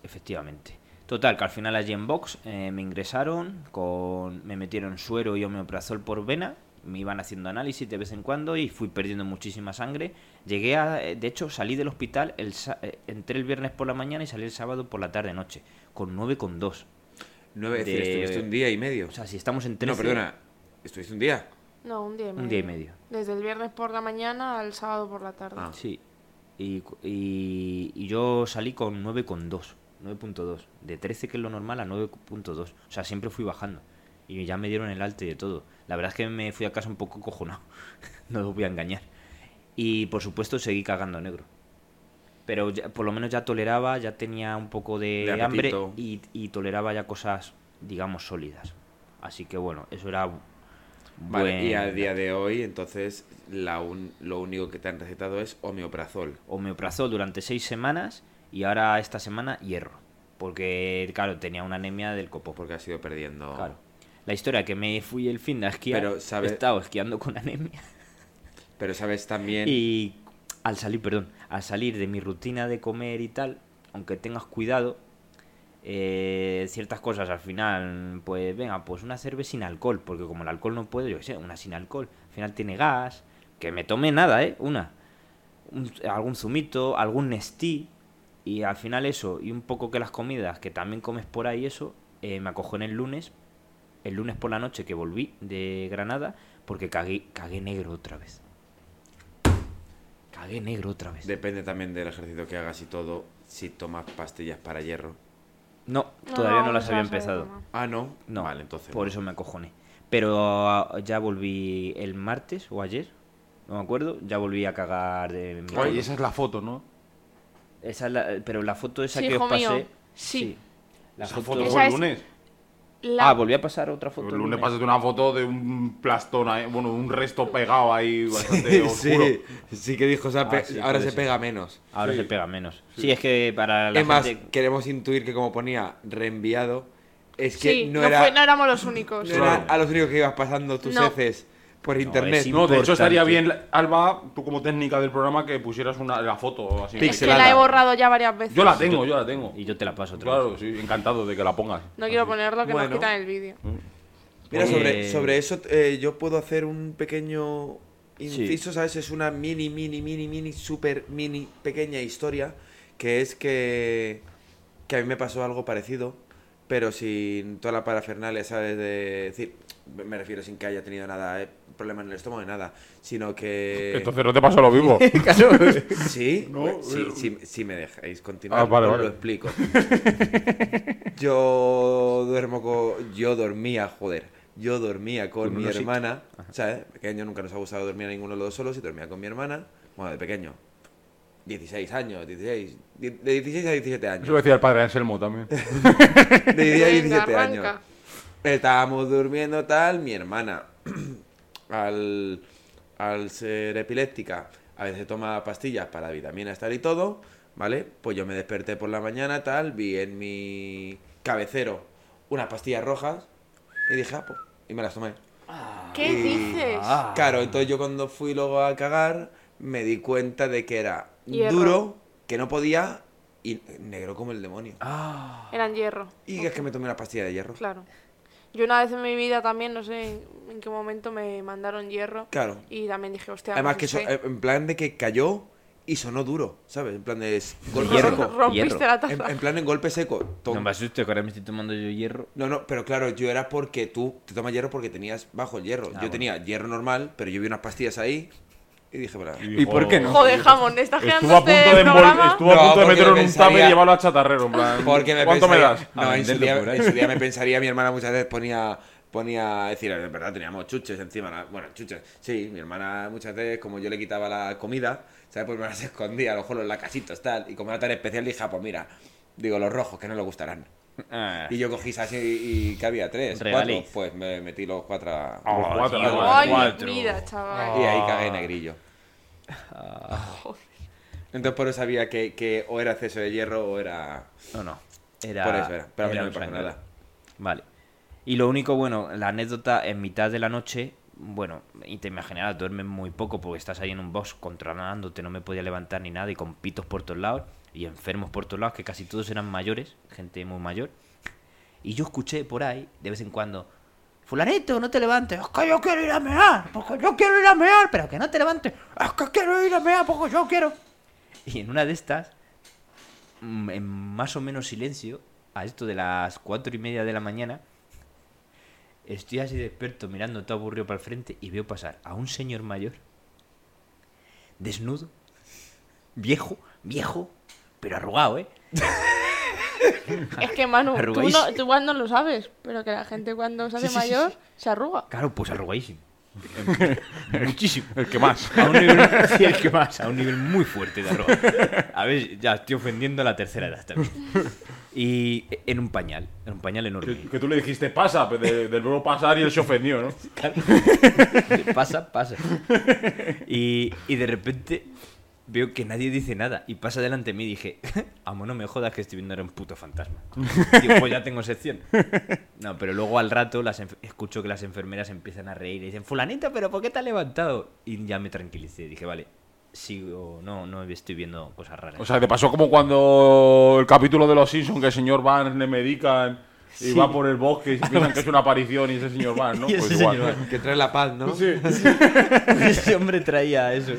Efectivamente. Total, que al final allí en Vox eh, me ingresaron, con, me metieron suero y omeprazol por vena, me iban haciendo análisis de vez en cuando y fui perdiendo muchísima sangre. Llegué a, eh, de hecho, salí del hospital, el, sa- eh, entré el viernes por la mañana y salí el sábado por la tarde-noche, con 9,2. Nueve, es decir, De- estuviste un día y medio. O sea, si estamos en 13... no, perdona. Estuviste un día. No, un día y medio. Un día y medio. Desde el viernes por la mañana al sábado por la tarde. Ah. Sí. Y, y yo salí con 9,2, 9.2. De 13, que es lo normal, a 9.2. O sea, siempre fui bajando. Y ya me dieron el alta y de todo. La verdad es que me fui a casa un poco cojonado. (laughs) no os voy a engañar. Y por supuesto seguí cagando negro. Pero ya- por lo menos ya toleraba, ya tenía un poco de, De hambre y, y toleraba ya cosas, digamos, sólidas. Así que bueno, eso era... Vale, y a buen- día de hoy, entonces, la un- lo único que te han recetado es homeoprazol. omeprazol durante seis semanas y ahora esta semana hierro. Porque, claro, tenía una anemia del copo. Porque has ido perdiendo. Claro. La historia que me fui el fin de esquiar, Pero, ¿sabe- he estado esquiando con anemia. (laughs) Pero sabes también. Y al salir, perdón, al salir de mi rutina de comer y tal, aunque tengas cuidado, eh, ciertas cosas al final, pues venga, pues una cerveza sin alcohol, porque como el alcohol no puedo, yo qué sé, una sin alcohol, al final tiene gas, que me tome nada, ¿eh? Una. Un- algún zumito, algún Nestí, y al final eso, y un poco que las comidas que también comes por ahí, eso, eh, me acojó en el lunes, el lunes por la noche que volví de Granada, porque cagué, cagué negro otra vez. Cagué negro otra vez. Depende también del ejercicio que hagas y todo. Si tomas pastillas para hierro. No, todavía no, no las había empezado. Ah, no. No, Vale, entonces. por no. eso me acojoné. Pero ah, ya volví el martes o ayer, no me acuerdo, ya volví a cagar de mi culo. esa es la foto, ¿no? Esa es la- pero la foto esa Sí, que os mío, pasé. sí. La Esa foto, foto el es- lunes. La- Ah, volví a pasar otra foto. El el lunes pasaste una foto de un plastón ahí, bueno, un resto pegado ahí (laughs) bastante oscuro. sí, sí que dijo, o sea, Ah, sí, ahora se ser. pega menos. Ahora Sí. se pega menos. Sí, es que para la es más, queremos intuir que como ponía reenviado, es que Sí, no, no, era, fue- no éramos los únicos. no eran a los únicos que ibas pasando tus No. heces por internet. No, de hecho estaría bien, Alba, tú como técnica del programa, que pusieras una, la foto así. Es que la he borrado ya varias veces. Yo la tengo, yo la tengo. Y yo te la paso otra vez. Claro, sí, encantado de que la pongas. No quiero ponerlo que Bueno. nos quitan el vídeo. Mira, Oye. sobre, sobre eso eh, yo puedo hacer un pequeño inciso, ¿sabes? Es una mini, mini, mini, mini, super mini, pequeña historia que es que, que a mí me pasó algo parecido, pero sin toda la parafernalia, ¿sabes? De decir, me refiero sin que haya tenido nada, eh, problema en el estómago ni nada, sino que... Entonces no te pasó lo mismo. (laughs) Sí, (laughs) No, Bueno, sí, sí, sí me dejáis continuar, Ah, vale, os vale. lo explico. yo duermo con... Yo dormía, joder, yo dormía con mi hermana, ¿sabes? Pequeño, nunca nos ha gustado dormir a ninguno de los dos solos y dormía con mi hermana, bueno, de pequeño, 16 años, 16, die- de 16 a 17 Eso años. lo decía el padre Anselmo también. (laughs) De 16 a Venga, 17 años. Estábamos durmiendo tal, mi hermana, (clears throat) al, al ser epiléptica, a veces toma pastillas para vitaminas tal y todo, ¿vale? Pues yo me desperté por la mañana tal, vi en mi cabecero unas pastillas rojas y dije, ah, pues, y me las tomé. ¿Qué Y- dices? Claro, entonces yo cuando fui luego a cagar me di cuenta de que era Hierro. duro, que no podía y negro como el demonio. Ah. Eran hierro, Y es que me tomé una pastilla de hierro. claro. Yo una vez en mi vida también, no sé en, qué momento me mandaron hierro. Claro. Y también dije, hostia, Además que eso, eh, en plan de que cayó y sonó duro, ¿sabes? En plan de golpe Hierro. seco. rompiste hierro. la taza. en plan en golpe seco. Tom- No me asustes, que ahora me estoy tomando yo hierro. No, no, pero claro, yo era porque tú te tomas hierro porque tenías bajo el hierro. yo bueno. tenía hierro normal, pero yo vi unas pastillas ahí y dije, bueno, ¿Y por qué no? Joder, jamón, ¿estás quedando Estuvo a punto este de, estuvo a punto de meterlo me en un tupper y llevarlo al chatarrero. En plan, Porque me ¿Cuánto me das? No, A en su, día, en su me pensaría, mi hermana muchas veces ponía, ponía, es decir, de verdad teníamos chuches encima, la- bueno, chuches, sí, mi hermana muchas veces, como yo le quitaba la comida, ¿sabes? Pues me las escondía, a lo mejor en la casitos, tal, y como era tan especial, dije, ah, pues mira, digo, los rojos, que no le gustarán. Ah. Y yo cogí así y, y que había tres, cuatro, pues me metí los cuatro a- Ah, los cuatro, tío. los Ay, cuatro. mira, chaval. y ahí cagué negrillo. Entonces por eso sabía que, que o era exceso de hierro o era... No, no. Era, Por eso era, pero a mí no me pasó nada. Vale. Y lo único, bueno, la anécdota en mitad de la noche, bueno, y te imaginarás, duermes muy poco porque estás ahí en un box controlándote, no me podía levantar ni nada y con pitos por todos lados y enfermos por todos lados, que casi todos eran mayores, gente muy mayor. Y yo escuché por ahí, de vez en cuando, fulanito, no te levantes, es que yo quiero ir a mear, porque yo quiero ir a mear, pero que no te levantes, es que quiero ir a mear, porque yo quiero. Y en una de estas, mm, en más o menos silencio, a esto de las cuatro y media de la mañana, estoy así despierto mirando todo aburrido para el frente y veo pasar a un señor mayor, desnudo, viejo, viejo, pero arrugado, ¿eh? (laughs) Es que Manu, tú, no, tú no lo sabes, pero que la gente cuando se hace Sí, sí, sí, mayor sí. se arruga. Claro, pues arrugadísimo. (laughs) Muchísimo. El que más. A un nivel, sí, el que más, a un nivel muy fuerte de arruga. A ver, ya estoy ofendiendo a la tercera edad también. Y en un pañal, en un pañal enorme. Que, que tú le dijiste pasa, pues, de- del verbo pasar y él se ofendió, ¿no? (laughs) pasa, pasa. Y, y de repente veo que nadie dice nada. Y pasa delante de mí y dije, (laughs) amo, no me jodas que estoy viendo ahora un puto fantasma. (laughs) Digo, pues ya tengo sección. No, pero luego al rato las escucho que las enfermeras empiezan a reír y dicen, fulanita, pero ¿por qué te has levantado? Y ya me tranquilicé. Dije, vale, sigo, no, no estoy viendo cosas raras. O sea, te pasó como cuando el capítulo de los Simpsons que el señor Van le medican y Sí. va por el bosque y (laughs) piensan que es una aparición y ese señor Van, ¿no? (laughs) Y Pues ese igual. señor. Que trae la paz, ¿no? Sí. (laughs) Ese hombre traía eso.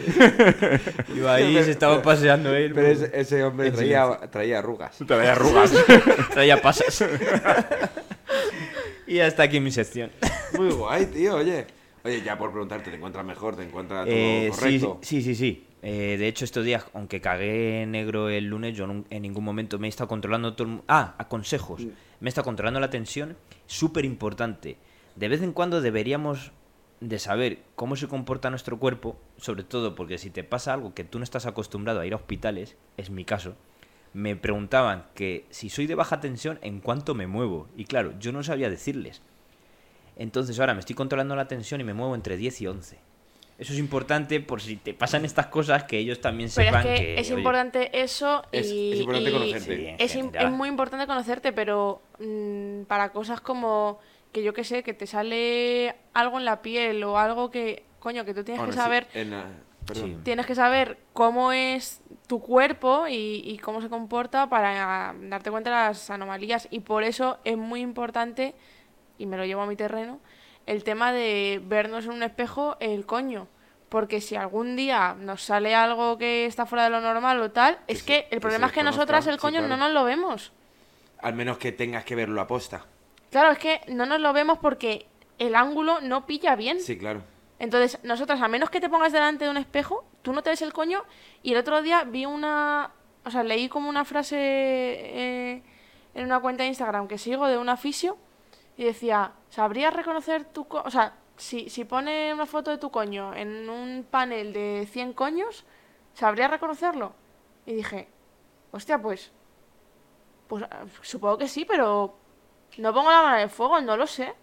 Iba ahí, se estaba paseando él. Pero ese, ese hombre traía, traía arrugas. Te veía arrugas. Traía pasas. y hasta aquí mi sección. Muy guay, tío, oye. Oye, ya por preguntarte, ¿te encuentras mejor? ¿Te encuentras todo Eh, sí, correcto? sí, sí, sí. Eh, de hecho, estos días, aunque cagué negro el lunes, yo en ningún momento me he estado controlando todo el mu- Ah, a consejos. Me estado controlando la tensión. Súper importante. De vez en cuando deberíamos de saber cómo se comporta nuestro cuerpo, sobre todo porque si te pasa algo que tú no estás acostumbrado a ir a hospitales, es mi caso, me preguntaban que si soy de baja tensión, ¿en cuánto me muevo? Y claro, yo no sabía decirles. Entonces ahora me estoy controlando la tensión y me muevo entre 10 y 11. Eso es importante por si te pasan estas cosas que ellos también Pero sepan es que, es oye, importante eso y, Es- es importante y- conocerte. Sí, es muy importante conocerte, pero mm, para cosas como que yo que sé, que te sale algo en la piel o algo que, coño, que tú tienes Bueno, que sí, saber, en la- perdón. Sí. tienes que saber cómo es tu cuerpo y, y cómo se comporta para darte cuenta de las anomalías y por eso es muy importante y me lo llevo a mi terreno el tema de vernos en un espejo el coño porque si algún día nos sale algo que está fuera de lo normal o tal, es que que el problema es que nosotras el sí, coño claro. no nos lo vemos. Al menos que tengas que verlo a posta. Claro, es que no nos lo vemos porque el ángulo no pilla bien. Sí, claro. Entonces, nosotras, a menos que te pongas delante de un espejo, tú no te ves el coño. Y el otro día vi una. O sea, leí como una frase eh, en una cuenta de Instagram que sigo de una fisio. Y decía: ¿Sabrías reconocer tu. co-?" O sea, si, si pone una foto de tu coño en un panel de 100 coños, ¿sabrías reconocerlo? Y dije: Hostia, pues. Pues ah, supongo que sí, pero. No pongo la mano en el fuego, no lo sé.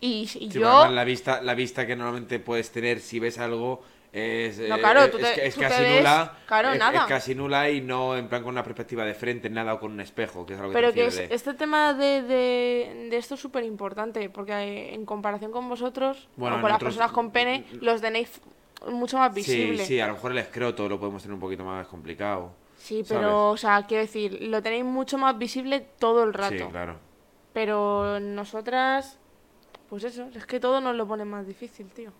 Y, y Sí, yo. la vista, la vista que normalmente puedes tener si ves algo es, No, eh, claro, es, tú es te- que- es tú te casi ves- nula. claro, es, nada. es casi nula y no en plan con una perspectiva de frente, nada o con un espejo, que es algo que Pero te que es, de- este tema de, de, de esto es súper importante, porque eh, en comparación con vosotros, Bueno, o con las personas con pene, los tenéis mucho más visible. Sí, sí, a lo mejor el escroto lo podemos tener un poquito más complicado. Sí, ¿sabes? pero, o sea, quiero decir, lo tenéis mucho más visible todo el rato. Sí, claro. Pero nosotras, pues eso, es que todo nos lo pone más difícil, tío.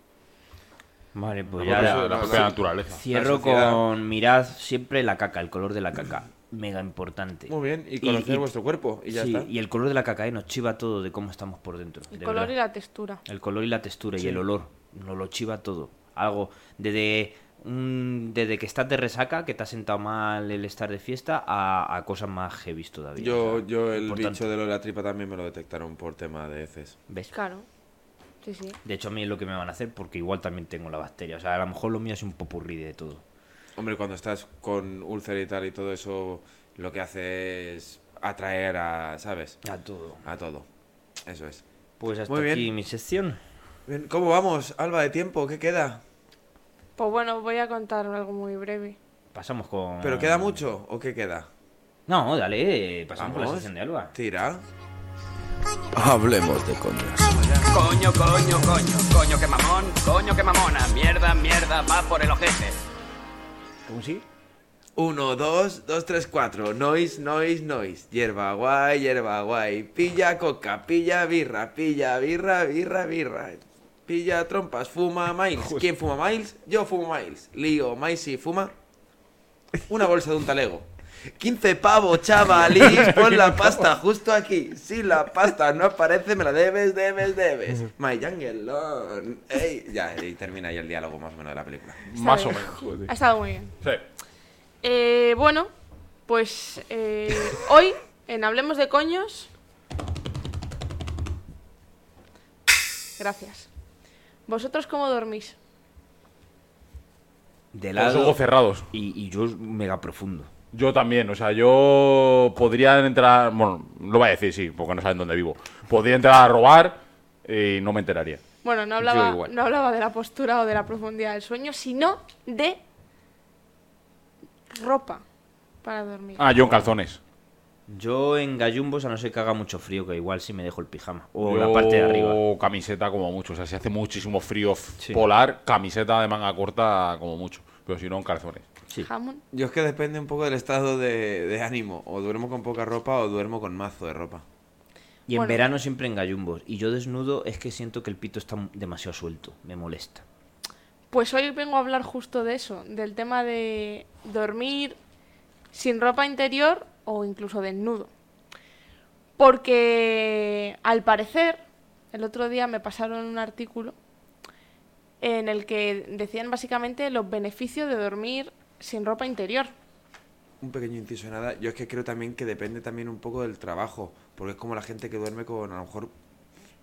Vale, pues Por ya eso, la la- propia la- naturaleza. cierro la con mirad siempre la caca, el color de la caca. Mega importante. Muy bien, y conocer y- vuestro cuerpo y ya sí, está. y el color de la caca eh, nos chiva todo de cómo estamos por dentro. El de color verdad. y la textura. El color y la textura y el olor. Nos lo chiva todo. Algo desde, un- desde que estás de resaca, que te ha sentado mal el estar de fiesta, a, a cosas más heavy todavía. Yo, O sea, yo el importante. bicho de lo de la tripa también me lo detectaron por tema de heces. ¿Ves? Claro. Sí, sí. De hecho, a mí es lo que me van a hacer porque igual también tengo la bacteria. O sea, a lo mejor lo mío es un popurrí de todo. Hombre, cuando estás con úlcera y tal y todo eso, lo que hace es atraer a, ¿sabes? A todo. A todo. Eso es. Pues hasta Muy bien. aquí mi sección. Bien, ¿Cómo vamos, Alba, de tiempo? ¿Qué queda? Pues bueno, voy a contar algo muy breve. Pasamos con. ¿Pero queda mucho o qué queda? No, dale, pasamos por la sección de Alba. Tira. Hablemos de coñas. Coño, coño, coño, coño que mamón, coño que mamona, mierda, mierda, va por el ojete. ¿Cómo sí? Uno, dos, dos, tres, cuatro. Noise, noise, noise. Hierba guay, hierba guay. Pilla coca, pilla birra, pilla birra, birra, birra. Pilla trompas, fuma Miles. ¿Quién fuma Miles? Yo fumo Miles. Lío, Miles sí fuma. Una bolsa de un talego. 15 pavos, chavalis, (laughs) pon la pasta justo aquí. Si la pasta no aparece, me la debes, debes, debes. My Jungle Ey, ya, y termina ahí el diálogo más o menos de la película. Está Más o menos. joder. Ha estado muy bien. Sí. Eh, bueno, pues eh, hoy en Hablemos de Coños. Gracias. ¿Vosotros cómo dormís? De Con los lado. ojos cerrados. Y, y yo mega profundo. Yo también, o sea, yo podría entrar, bueno, lo voy a decir, sí, porque no saben dónde vivo. Podría entrar a robar y no me enteraría. Bueno, no hablaba, no hablaba de la postura o de la profundidad del sueño, sino de ropa para dormir. Ah, yo en calzones. Yo en gallumbos, a no ser que haga mucho frío, que igual sí me dejo el pijama. O la parte de arriba. camiseta como mucho, o sea, si hace muchísimo frío Sí. polar, camiseta de manga corta como mucho, pero si no en calzones. Sí. Jamón. Yo es que depende un poco del estado de, de ánimo. O duermo con poca ropa o duermo con mazo de ropa. Y en Bueno. verano siempre en gallumbos. Y yo desnudo es que siento que el pito está demasiado suelto. Me molesta. Pues hoy vengo a hablar justo de eso, del tema de dormir sin ropa interior o incluso desnudo. Porque al parecer, el otro día me pasaron un artículo en el que decían básicamente los beneficios de dormir sin ropa interior. Un pequeño inciso de nada. Yo es que creo también que depende también un poco del trabajo. Porque es como la gente que duerme con, a lo mejor,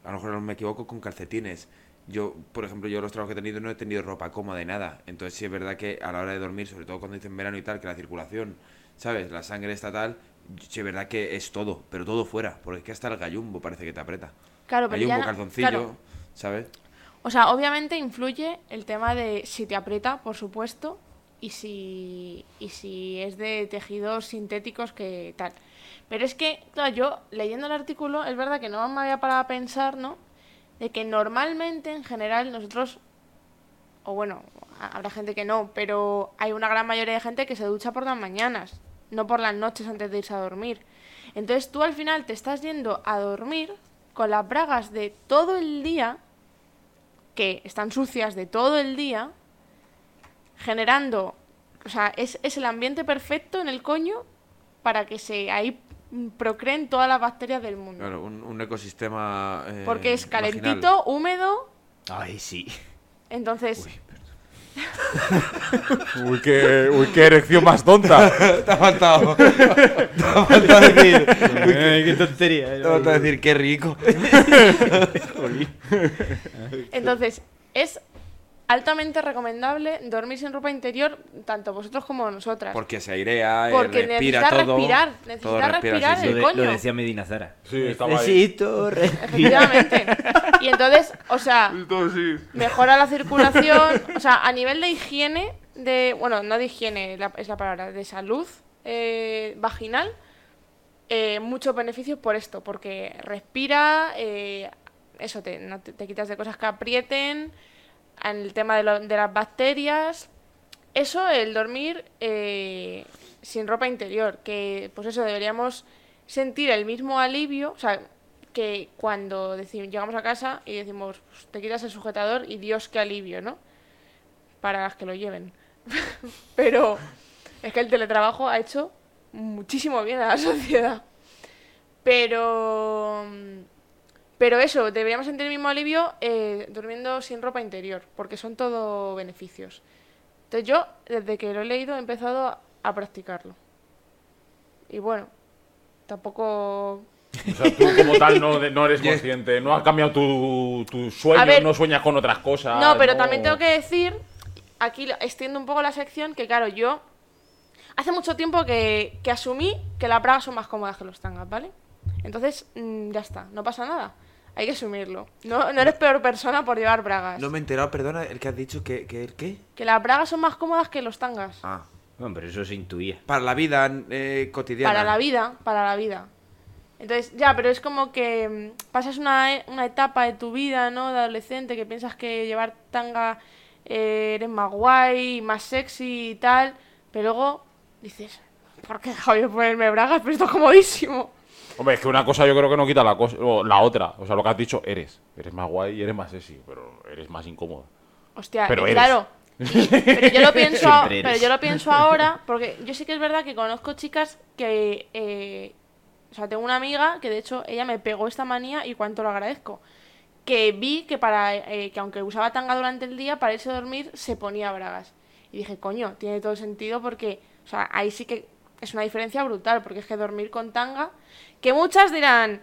a lo mejor no me equivoco, con calcetines. Yo, por ejemplo, yo los trabajos que he tenido no he tenido ropa cómoda de nada. Entonces sí es verdad que a la hora de dormir, sobre todo cuando dicen verano y tal, que la circulación ¿sabes? La sangre estatal, sí, es verdad que es todo, pero todo fuera, porque es que hasta el gallumbo parece que te aprieta. Claro, pero Gallumbo, no- calzoncillo, claro. ¿sabes? O sea, obviamente influye el tema de si te aprieta, por supuesto, y si, y si es de tejidos sintéticos que tal. Pero es que, claro, yo leyendo el artículo, es verdad que no me había parado a pensar, ¿no? De que normalmente, en general, nosotros, o bueno, ha- habrá gente que no, pero hay una gran mayoría de gente que se ducha por las mañanas, no por las noches antes de irse a dormir. Entonces tú al final te estás yendo a dormir con las bragas de todo el día que están sucias de todo el día, generando, o sea, es, es el ambiente perfecto en el coño para que se ahí procreen todas las bacterias del mundo. Claro, un, un ecosistema. eh, Porque es calentito, húmedo, Ay, sí. entonces... Uy, qué, uy, qué erección más tonta. (laughs) Te ha faltado. (laughs) Te ha faltado decir. qué tontería. Te ha faltado decir qué rico. (laughs) Entonces, es altamente recomendable dormir sin ropa interior, tanto vosotros como nosotras. Porque se airea, eh, Porque respira necesitas todo. respirar, todo respira, respirar sí, sí. Lo, el de- coño. lo decía Medina Zara. Sí, estaba ahí. Necesito respirar. Efectivamente. Y entonces, o sea, (laughs) mejora la circulación, o sea, a nivel de higiene, de, bueno, no de higiene la- es la palabra, de salud eh, vaginal, eh, muchos beneficios por esto, porque respira, eh, eso, te, no te, te quitas de cosas que aprieten, en el tema de, lo- de las bacterias, eso, el dormir eh, sin ropa interior, que pues eso, deberíamos sentir el mismo alivio, o sea, que cuando deci- llegamos a casa y decimos, "Pues, te quitas el sujetador y Dios qué alivio, ¿no? Para las que lo lleven. (laughs) Pero es que el teletrabajo ha hecho muchísimo bien a la (laughs) sociedad. Pero... Pero eso, deberíamos sentir el mismo alivio eh, durmiendo sin ropa interior, porque son todo beneficios. Entonces yo, desde que lo he leído, he empezado a, practicarlo. Y bueno, tampoco... O sea, tú como tal no, de- no eres (laughs) consciente, no has cambiado tu, tu sueño, ver- no sueñas con otras cosas. No, pero también tengo que decir, aquí extiendo un poco la sección, que claro, yo hace mucho tiempo que, que asumí que las bragas son más cómodas que los tangas, ¿vale? Entonces, mm, ya está, no pasa nada. Hay que asumirlo. No, no eres peor persona por llevar bragas. No me he enterado, perdona, el que has dicho que, que el qué. Que las bragas son más cómodas que los tangas. Ah. Bueno, pero eso se intuía. Para la vida eh, cotidiana. Para la vida, para la vida. Entonces, ya, pero es como que mm, pasas una, e- una etapa de tu vida, ¿no? De adolescente, que piensas que llevar tanga eh, eres más guay, más sexy y tal, pero luego dices, ¿por qué he dejado de ponerme bragas? Pero esto es comodísimo. Hombre, es que una cosa yo creo que no quita la, cosa, o la otra. O sea, lo que has dicho, eres. Eres más guay y eres más sexy, pero eres más incómoda. Hostia, Pero eres. claro. (laughs) Y- pero yo lo pienso, a- Siempre eres. pero yo lo pienso ahora, porque yo sí que es verdad que conozco chicas que, eh, o sea, tengo una amiga que de hecho ella me pegó esta manía y cuánto lo agradezco. Que vi que para, eh, que aunque usaba tanga durante el día, para irse a dormir se ponía bragas. Y dije, coño, tiene todo sentido porque, o sea, ahí sí que es una diferencia brutal, porque es que dormir con tanga, que muchas dirán,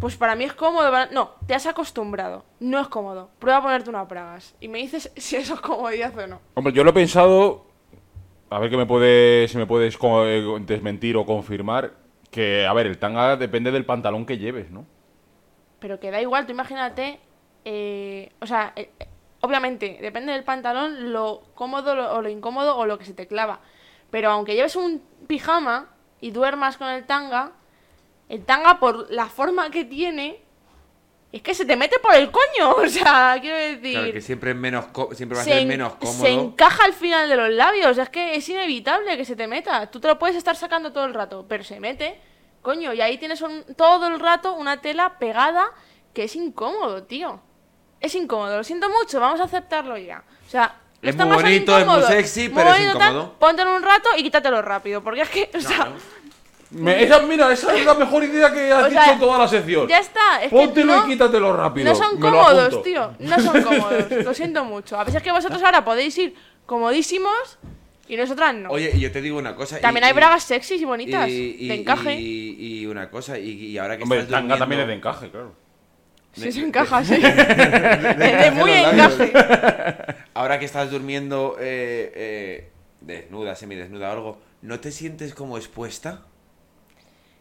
pues para mí es cómodo. No, te has acostumbrado. No es cómodo. Prueba a ponerte unas bragas. Y me dices (laughs) si eso es comodidad o no. Hombre, yo lo he pensado. A ver que me puede, si me puedes eh, desmentir o confirmar. Que, a ver, el tanga depende del pantalón que lleves, ¿no? Pero que da igual, tú imagínate. eh, o sea, eh, eh, obviamente, depende del pantalón, lo cómodo lo- o lo incómodo o lo que se te clava. Pero aunque lleves un pijama y duermas con el tanga, el tanga, por la forma que tiene, es que se te mete por el coño. (laughs) O sea, quiero decir. Claro, que siempre, es menos siempre va a se, ser en- menos se cómodo. encaja al final de los labios. Es que es inevitable que se te meta. Tú te lo puedes estar sacando todo el rato, pero se mete. Coño, y ahí tienes un- todo el rato una tela pegada que es incómodo, tío. Es incómodo, lo siento mucho, vamos a aceptarlo ya. O sea, Es muy tangas son bonito, es muy sexy, Muy pero es incómodo. Póntelo un rato y quítatelo rápido, porque es que, o sea, Me- esa, mira, esa es la mejor idea que has (laughs) O dicho en toda la sección. ya está. Es Póntelo que no, y quítatelo rápido. No son cómodos, tío. No son (laughs) cómodos. Lo siento mucho. A veces que vosotros ahora podéis ir comodísimos y nosotras no. Oye, y yo te digo una cosa. y- También hay y- bragas sexys y bonitas. y- y- de encaje. Y, y una cosa, y, y ahora que Hombre, el estás tanga también es de encaje, claro. Sí, se encaja, sí. De muy encaje. Ahora que estás durmiendo eh, eh, desnuda, semidesnuda o algo, ¿no te sientes como expuesta?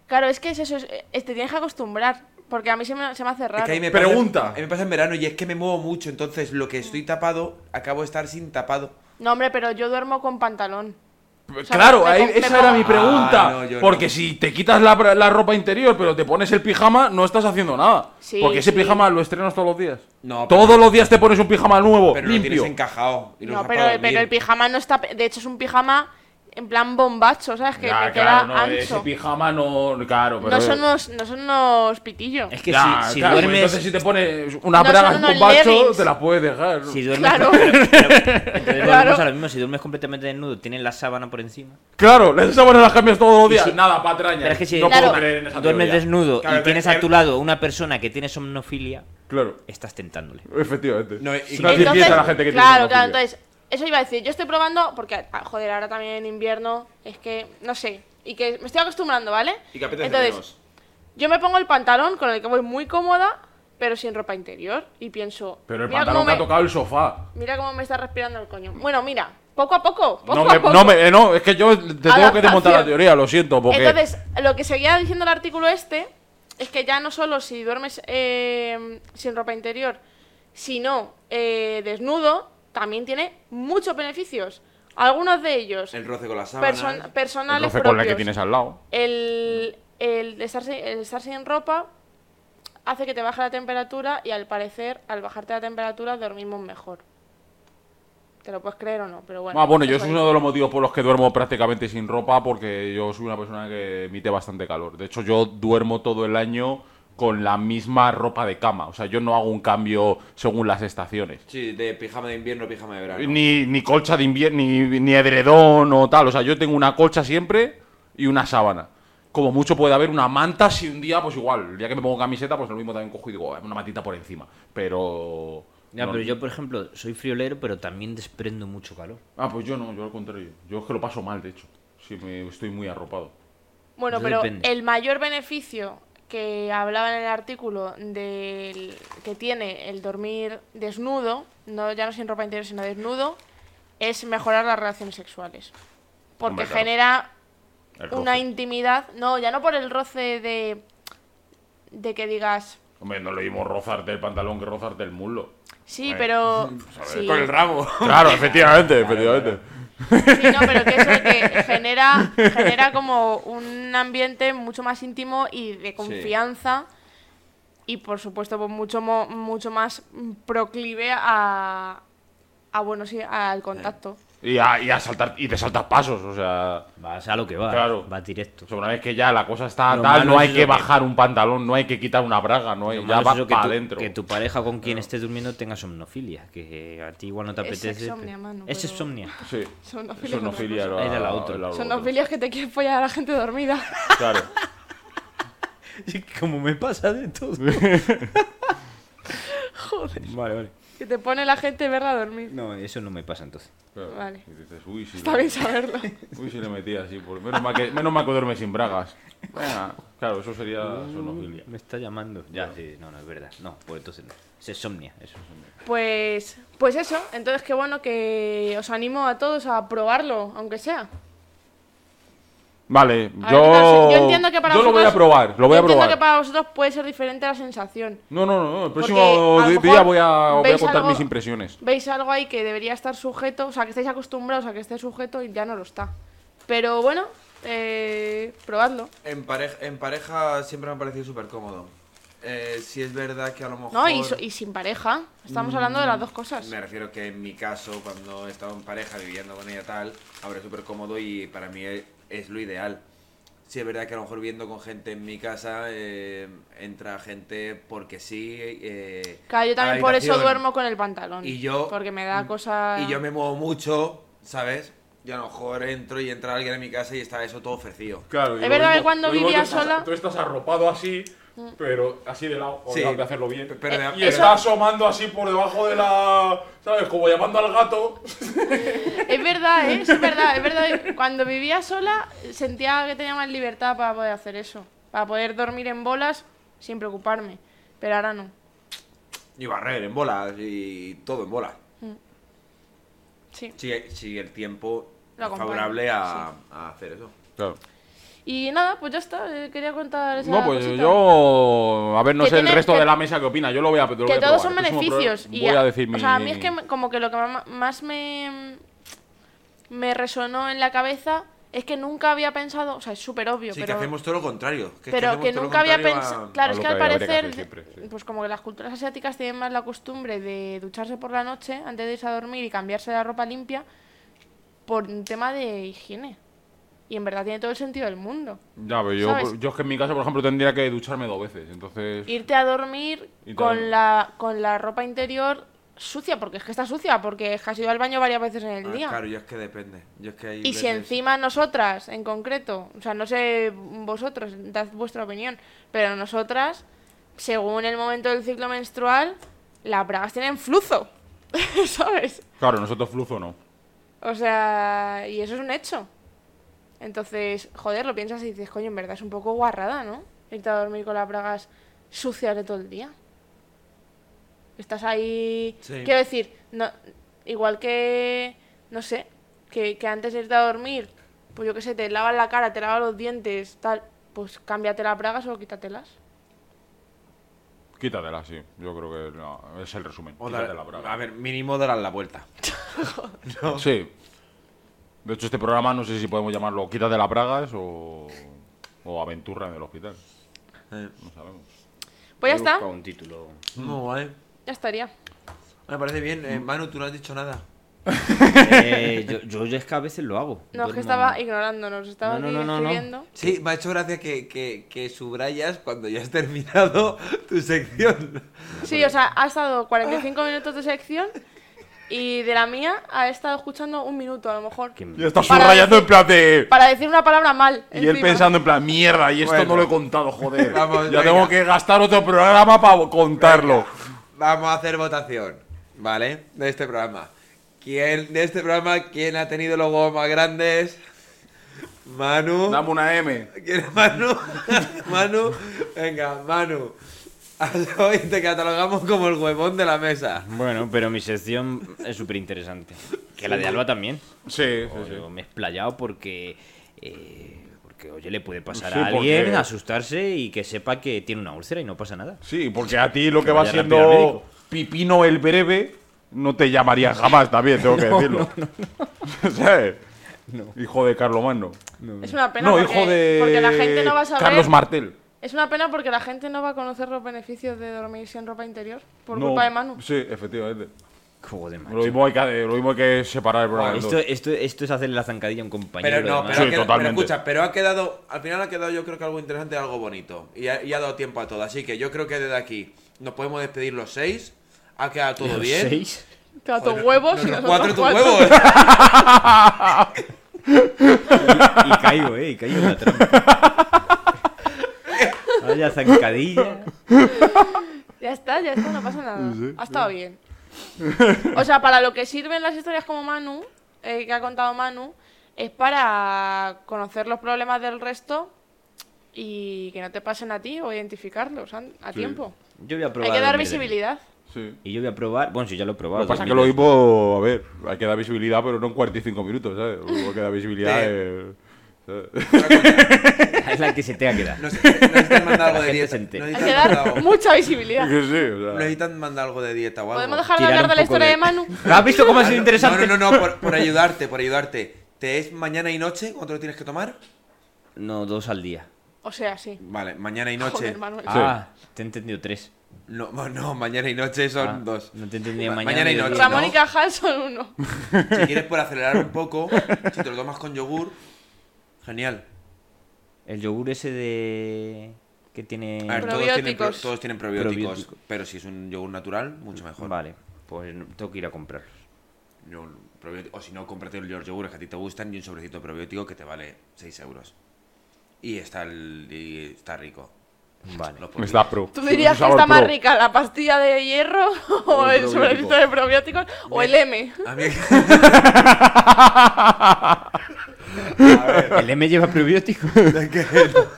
Claro, es que es eso, es- es- te tienes que acostumbrar. Porque a mí se me, se me hace Es raro. que ahí me Pregunta. Pasa, a mí me pasa en verano y es que me muevo mucho, entonces lo que estoy tapado, acabo de estar sin tapado. No, hombre, pero yo duermo con pantalón. Sea, Claro, ahí- esa era mi pregunta. Ah, no, yo porque no. si te quitas la, la ropa interior, pero te pones el pijama, no estás haciendo nada. Sí, porque ese sí. pijama lo estrenas todos los días. No, pero- Todos los días te pones un pijama nuevo, Pero lo limpio. tienes encajado. y lo No, pero, pero el pijama no está. De hecho, es un pijama en plan bombacho, ¿sabes? Que Ya, me claro, queda no, ese ancho. pijama no. Claro, pero. No son unos, no son unos pitillos. Es que Ya, si, si claro, pues duermes. Entonces, si te pones una No braga son unos con bacho, leggings. te la puedes dejar. Si duermes. Claro. pero- pero- entonces (laughs) volvemos Claro. a lo mismo. Si duermes completamente desnudo, tienes la sábana por encima. Claro, las sábanas las cambias todos los días. si- Nada, patraña. Pero es que si no Claro. puedo creer en esa duermes teoría. desnudo Claro, y tienes a tu lado una persona que tiene somnofilia, Claro, estás tentándole. efectivamente. No, y- Entonces, a la gente que tiene claro, claro, entonces, eso iba a decir, yo estoy probando, porque, ah, joder, ahora también en invierno, es que, no sé, y que me estoy acostumbrando, ¿vale? Y que apetece entonces, menos. yo me pongo el pantalón con el que voy muy cómoda, pero sin ropa interior, y pienso, Pero el mira, pantalón cómo que ha me, tocado el sofá. mira cómo me está respirando el coño. Bueno, mira, poco a poco, poco No, a me, poco. no, me- eh, no, es que yo te tengo que Adaptación. desmontar la teoría, lo siento, porque. Entonces, lo que seguía diciendo el artículo este es que ya no solo si duermes eh, sin ropa interior, sino eh, desnudo, también tiene muchos beneficios. Algunos de ellos El roce con las sábanas. el personales roce con la que tienes al lado. El, el, estar, sin- el estar sin ropa hace que te baje la temperatura y al parecer, al bajarte la temperatura, dormimos mejor. Te lo puedes creer o no, pero bueno. Ah, bueno, yo es uno de los motivos por los que duermo prácticamente sin ropa, porque yo soy una persona que emite bastante calor. De hecho, yo duermo todo el año con la misma ropa de cama. O sea, yo no hago un cambio según las estaciones. Sí, de pijama de invierno, pijama de verano. Ni, ni colcha de invierno, ni, ni edredón o tal. O sea, yo tengo una colcha siempre y una sábana. Como mucho puede haber una manta si un día, pues igual, el día que me pongo camiseta, pues lo mismo también cojo y digo, "Oh, una mantita por encima. Pero... Ya, no- pero yo, por ejemplo, soy friolero, pero también desprendo mucho calor. Ah, pues yo no, yo al contrario. Yo es que lo paso mal, de hecho. Sí, me, estoy muy arropado. Bueno, Eso pero depende. el mayor beneficio que hablaba en el artículo del que tiene el dormir desnudo, no ya no sin ropa interior, sino desnudo, es mejorar las relaciones sexuales. Porque Hombre, claro. genera una intimidad, no, ya no por el roce de de que digas, Hombre, no lo mismo rozarte el pantalón que rozarte el muslo. sí, Eh, pero pues sí. Con el ramo. Claro, efectivamente, (laughs) efectivamente. Sí, no, pero que eso que genera, genera como un ambiente mucho más íntimo y de confianza y por supuesto pues mucho mucho más proclive a, a bueno sí al contacto. Y, a, y, a saltar, y te saltas pasos, o sea... Vas a lo que va, Claro. vas directo. o sea, una vez que ya la cosa está Lo tal, no es hay que que- bajar un pantalón, no hay que quitar una braga, no hay, ya malo es va eso, que, para adentro. que tu pareja con quien estés durmiendo tenga somnofilia, que a ti igual no te Es apetece. sexomnia, pero- mano, Es pero- insomnia. (laughs) Sí. Sonofilia Eso no es otra filia, cosa. era la otra. ofilias que te quieres follar a la gente dormida. (laughs) Claro. (laughs) Como me pasa de todo. Joder. Vale, vale. Que te pone la gente verla a dormir. No, eso no me pasa entonces. claro. Vale. Y dices, uy, si Está bien saberlo. (laughs) Uy, si le metí así. Por... Menos, mal que, menos mal que duerme sin bragas. Venga, claro, eso sería sonofilia. Me está llamando. Ya, sí, no, no, es verdad. No, pues entonces no. Es insomnia, eso. Pues, pues eso, entonces qué bueno que os animo a todos a probarlo, aunque sea. Vale, A ver, yo. ¿qué tal? Yo entiendo que para yo lo voy a vosotros- probar, lo voy Yo a entiendo probar. que para vosotros puede ser diferente la sensación. No, no, no. El próximo día voy a, voy a contar algo- mis impresiones. Veis algo ahí que debería estar sujeto, o sea, que estáis acostumbrados a que esté sujeto y ya no lo está. Pero bueno, eh, probadlo. En, pareja, en pareja siempre me ha parecido súper cómodo. Eh, si es verdad que a lo mejor... No, y, so- y sin pareja. Estamos hablando de las dos cosas. Me refiero que en mi caso, cuando he estado en pareja viviendo con ella tal, habrá súper cómodo y para mí es, lo ideal. Sí, es verdad que a lo mejor viviendo con gente en mi casa eh, entra gente porque sí. Eh, Claro, yo también por eso duermo con el pantalón. Y yo- Porque me da cosa. Y yo me muevo mucho, ¿sabes? Yo a lo mejor entro y entra alguien en mi casa y está eso todo ofrecido. Claro, Es verdad que cuando vivía sola- Tú estás arropado así, pero así de lado, Sí. de hacerlo bien. Pero de- y pero- está asomando así por debajo de la. ¿Sabes? Como llamando al gato. Es verdad, ¿eh? es verdad, es verdad. Cuando vivía sola sentía que tenía más libertad para poder hacer eso. Para poder dormir en bolas sin preocuparme. Pero ahora no. Y barrer en bolas y todo en bolas. Sí. Si, si el tiempo lo acompaña. favorable a, Sí. a hacer eso. Claro. Y nada, pues ya está. eh, Quería contar esa No, pues cosita. yo. A ver, no Que sé el resto que- de la mesa qué opina. Yo lo voy a. lo voy que a todos probar. son beneficios. y Voy a- a decir mi. O sea, a mí es que me- como que lo que más me, me resonó en la cabeza es que nunca había pensado, o sea, es súper obvio, Sí, pero, que hacemos todo lo contrario. que es pero que lo nunca había pensado... Claro, es que que al que parecer, hacer siempre, sí. pues como que las culturas asiáticas tienen más la costumbre de ducharse por la noche antes de irse a dormir y cambiarse la ropa limpia por un tema de higiene. Y en verdad tiene todo el sentido del mundo. Ya, pero yo, es que en mi casa, por ejemplo, tendría que ducharme dos veces. Entonces. irte a dormir con la, con la ropa interior sucia, porque es que está sucia, porque es que has ido al baño varias veces en el Ah, día. Claro, yo es que depende. Yo es que hay y si encima nosotras, en concreto, o sea, no sé vosotros, dad vuestra opinión, pero nosotras, según el momento del ciclo menstrual, las bragas tienen flujo, (laughs) ¿sabes? Claro, nosotros flujo no. O sea, y eso es un hecho. Entonces, joder, lo piensas y dices, coño, en verdad es un poco guarrada, ¿no? Irte a dormir con las bragas sucias de todo el día. Estás ahí. Sí. Quiero decir, no, igual que. No sé, que, que antes de irte a dormir, pues yo qué sé, te lavas la cara, te lavas los dientes, tal. Pues cámbiate las bragas o quítatelas. Quítatela, sí. Yo creo que no, es el resumen. O dar- Quítatela, braga. a ver, mínimo darán la vuelta. (laughs) Sí. De hecho, este programa no sé si podemos llamarlo Quítate las bragas o, o Aventura en el hospital. Eh, No sabemos. Pues ya está, un título. Muy guay. ya estaría. Me parece bien. Eh, Manu, tú no has dicho nada. Eh, yo, yo, yo es que a veces lo hago. No, es que estaba ignorándonos, estaba No, no, no, no, no. escribiendo. Sí, me ha hecho gracia que, que, que subrayas cuando ya has terminado tu sección. Sí, o sea, ha estado 45 minutos de sección y de la mía ha estado escuchando un minuto a lo mejor. Ya está subrayando decir- en plan de. Para decir una palabra mal. Y él pensando en plan, mierda, y esto Bueno. no lo he contado, joder. Vamos, ya venga. tengo que gastar otro programa para contarlo. Vamos a hacer votación, ¿vale? De este programa. ¿Quién, de este programa, quién ha tenido los huevos más grandes? Manu. Dame una M. ¿Quién es Manu? (laughs) Manu. Venga, Manu. (laughs) Hoy te catalogamos como el huevón de la mesa. Bueno, pero mi sección es súper interesante. Que la de Alba también. Sí, sí, sí. me he explayado porque. eh, porque, oye, le puede pasar Sí, a alguien, porque- asustarse y que sepa que tiene una úlcera y no pasa nada. Sí, porque a ti lo que Que va vaya rápido al siendo médico. Pipino el breve no te llamaría (laughs) jamás también, tengo que decirlo. (laughs) ¿Sabes? Hijo de Carlomagno. Es una pena No, porque, hijo de porque la gente no va a saber. Carlos Martel. Es una pena porque la gente no va a conocer los beneficios de dormir sin ropa interior por No, culpa de Manu. Sí, efectivamente. Joder, macho. Lo mismo hay que, lo mismo hay que separar el programa. Esto, dos. esto, esto es hacerle la zancadilla a un compañero. Pero no, pero, Sí, quedado- totalmente. pero escucha, pero ha quedado, al final ha quedado yo creo que algo interesante, algo bonito. Y ha, y ha dado tiempo a todo. Así que yo creo que desde aquí nos podemos despedir los seis. Ha quedado todo Los bien. seis. Te da tus Joder, huevos y cuatro tus huevos. (laughs) Y caigo, eh, y caigo en la trampa. Vaya zancadilla. (laughs) Ya está, ya está, no pasa nada. Ha estado bien. O sea, para lo que sirven las historias como Manu, eh, que ha contado Manu, es para conocer los problemas del resto y que no te pasen a ti o identificarlos a, a tiempo. Yo voy a probar. Hay que dar visibilidad. Sí. Y yo voy a probar. Bueno, si ya lo he probado. Lo que pasa es que lo mismo, a ver, hay que dar visibilidad, pero no en 45 minutos, ¿sabes? Lo mismo que dar visibilidad Sí. es- ¿sabes? (laughs) Es la que se tenga (laughs) que dar. Nos, necesitan mandar algo de dieta. Hay que dar mucha visibilidad. Que sí, o sea. necesitan mandar algo de dieta o algo. ¿Podemos dejar de Tirar hablar de la poco historia de- de Manu? ¿Has visto cómo ha sido no, interesante? No, no, no, por, por (laughs) ayudarte, por ayudarte. ¿Te es mañana y noche cuánto lo tienes que tomar? No, dos al día. O sea, sí. Vale, mañana y noche. Joder, Manuel. Ah, te he entendido tres. No, no, mañana y noche son Ah, dos. No te entendía Ma- mañana. mañana y noche. Ramón ¿no? y Cajal son uno. Si quieres por acelerar un poco, si te lo tomas con yogur, genial. El yogur ese de. que tiene. A ver, todos tienen, pro- Probióticos. todos tienen probióticos, Probiótico. pero si es un yogur natural, mucho mejor. Vale, pues tengo que ir a comprarlos. Probiótico- o si no, cómprate los yogures que a ti te gustan y un sobrecito probiótico que te vale 6 euros. Y está, el, y está rico. Vale. Los Me está pro. ¿Tú dirías que Sabor está más pro. rica la pastilla de hierro (laughs) o el probiótico. sobrecito de probióticos o el M? A mí... (laughs) (laughs) ¿El M lleva probiótico?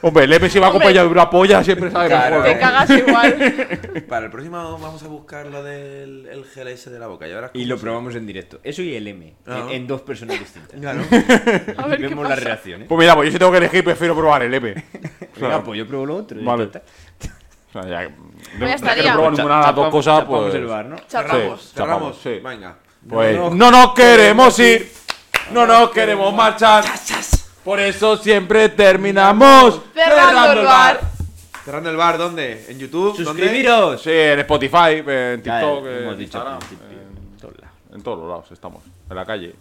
Hombre, el M si va acompañado de una polla siempre sabe Claro. mejor. Te ¿no? cagas igual. Para el próximo vamos a buscar lo del el gel ese de la boca. Y, verás Y cómo lo se- probamos en directo. Eso y el M, Ah. en, en dos personas distintas. Claro. (laughs) A ver qué Vemos las pasa. reacciones. Pues mira, pues yo si tengo que elegir, prefiero probar el M. O sea, Venga, pues yo pruebo lo otro. y Vale. ya está. o sea, ya, ya no, ya que estaría. no he probado ninguna de las dos Chapamos- cosas, chapamos pues. el bar, ¿no? Cerramos. Sí. Cerramos. sí. Venga. Pues No, no, no. nos queremos ir, no nos queremos marchar. Por eso siempre terminamos Cerrando el bar. Cerrando el bar, ¿dónde? ¿En YouTube? ¿Dónde? ¡Suscribiros! Sí, en Spotify, en TikTok, ya, hemos en Instagram, en- en todos lados. en todos los lados estamos. En la calle.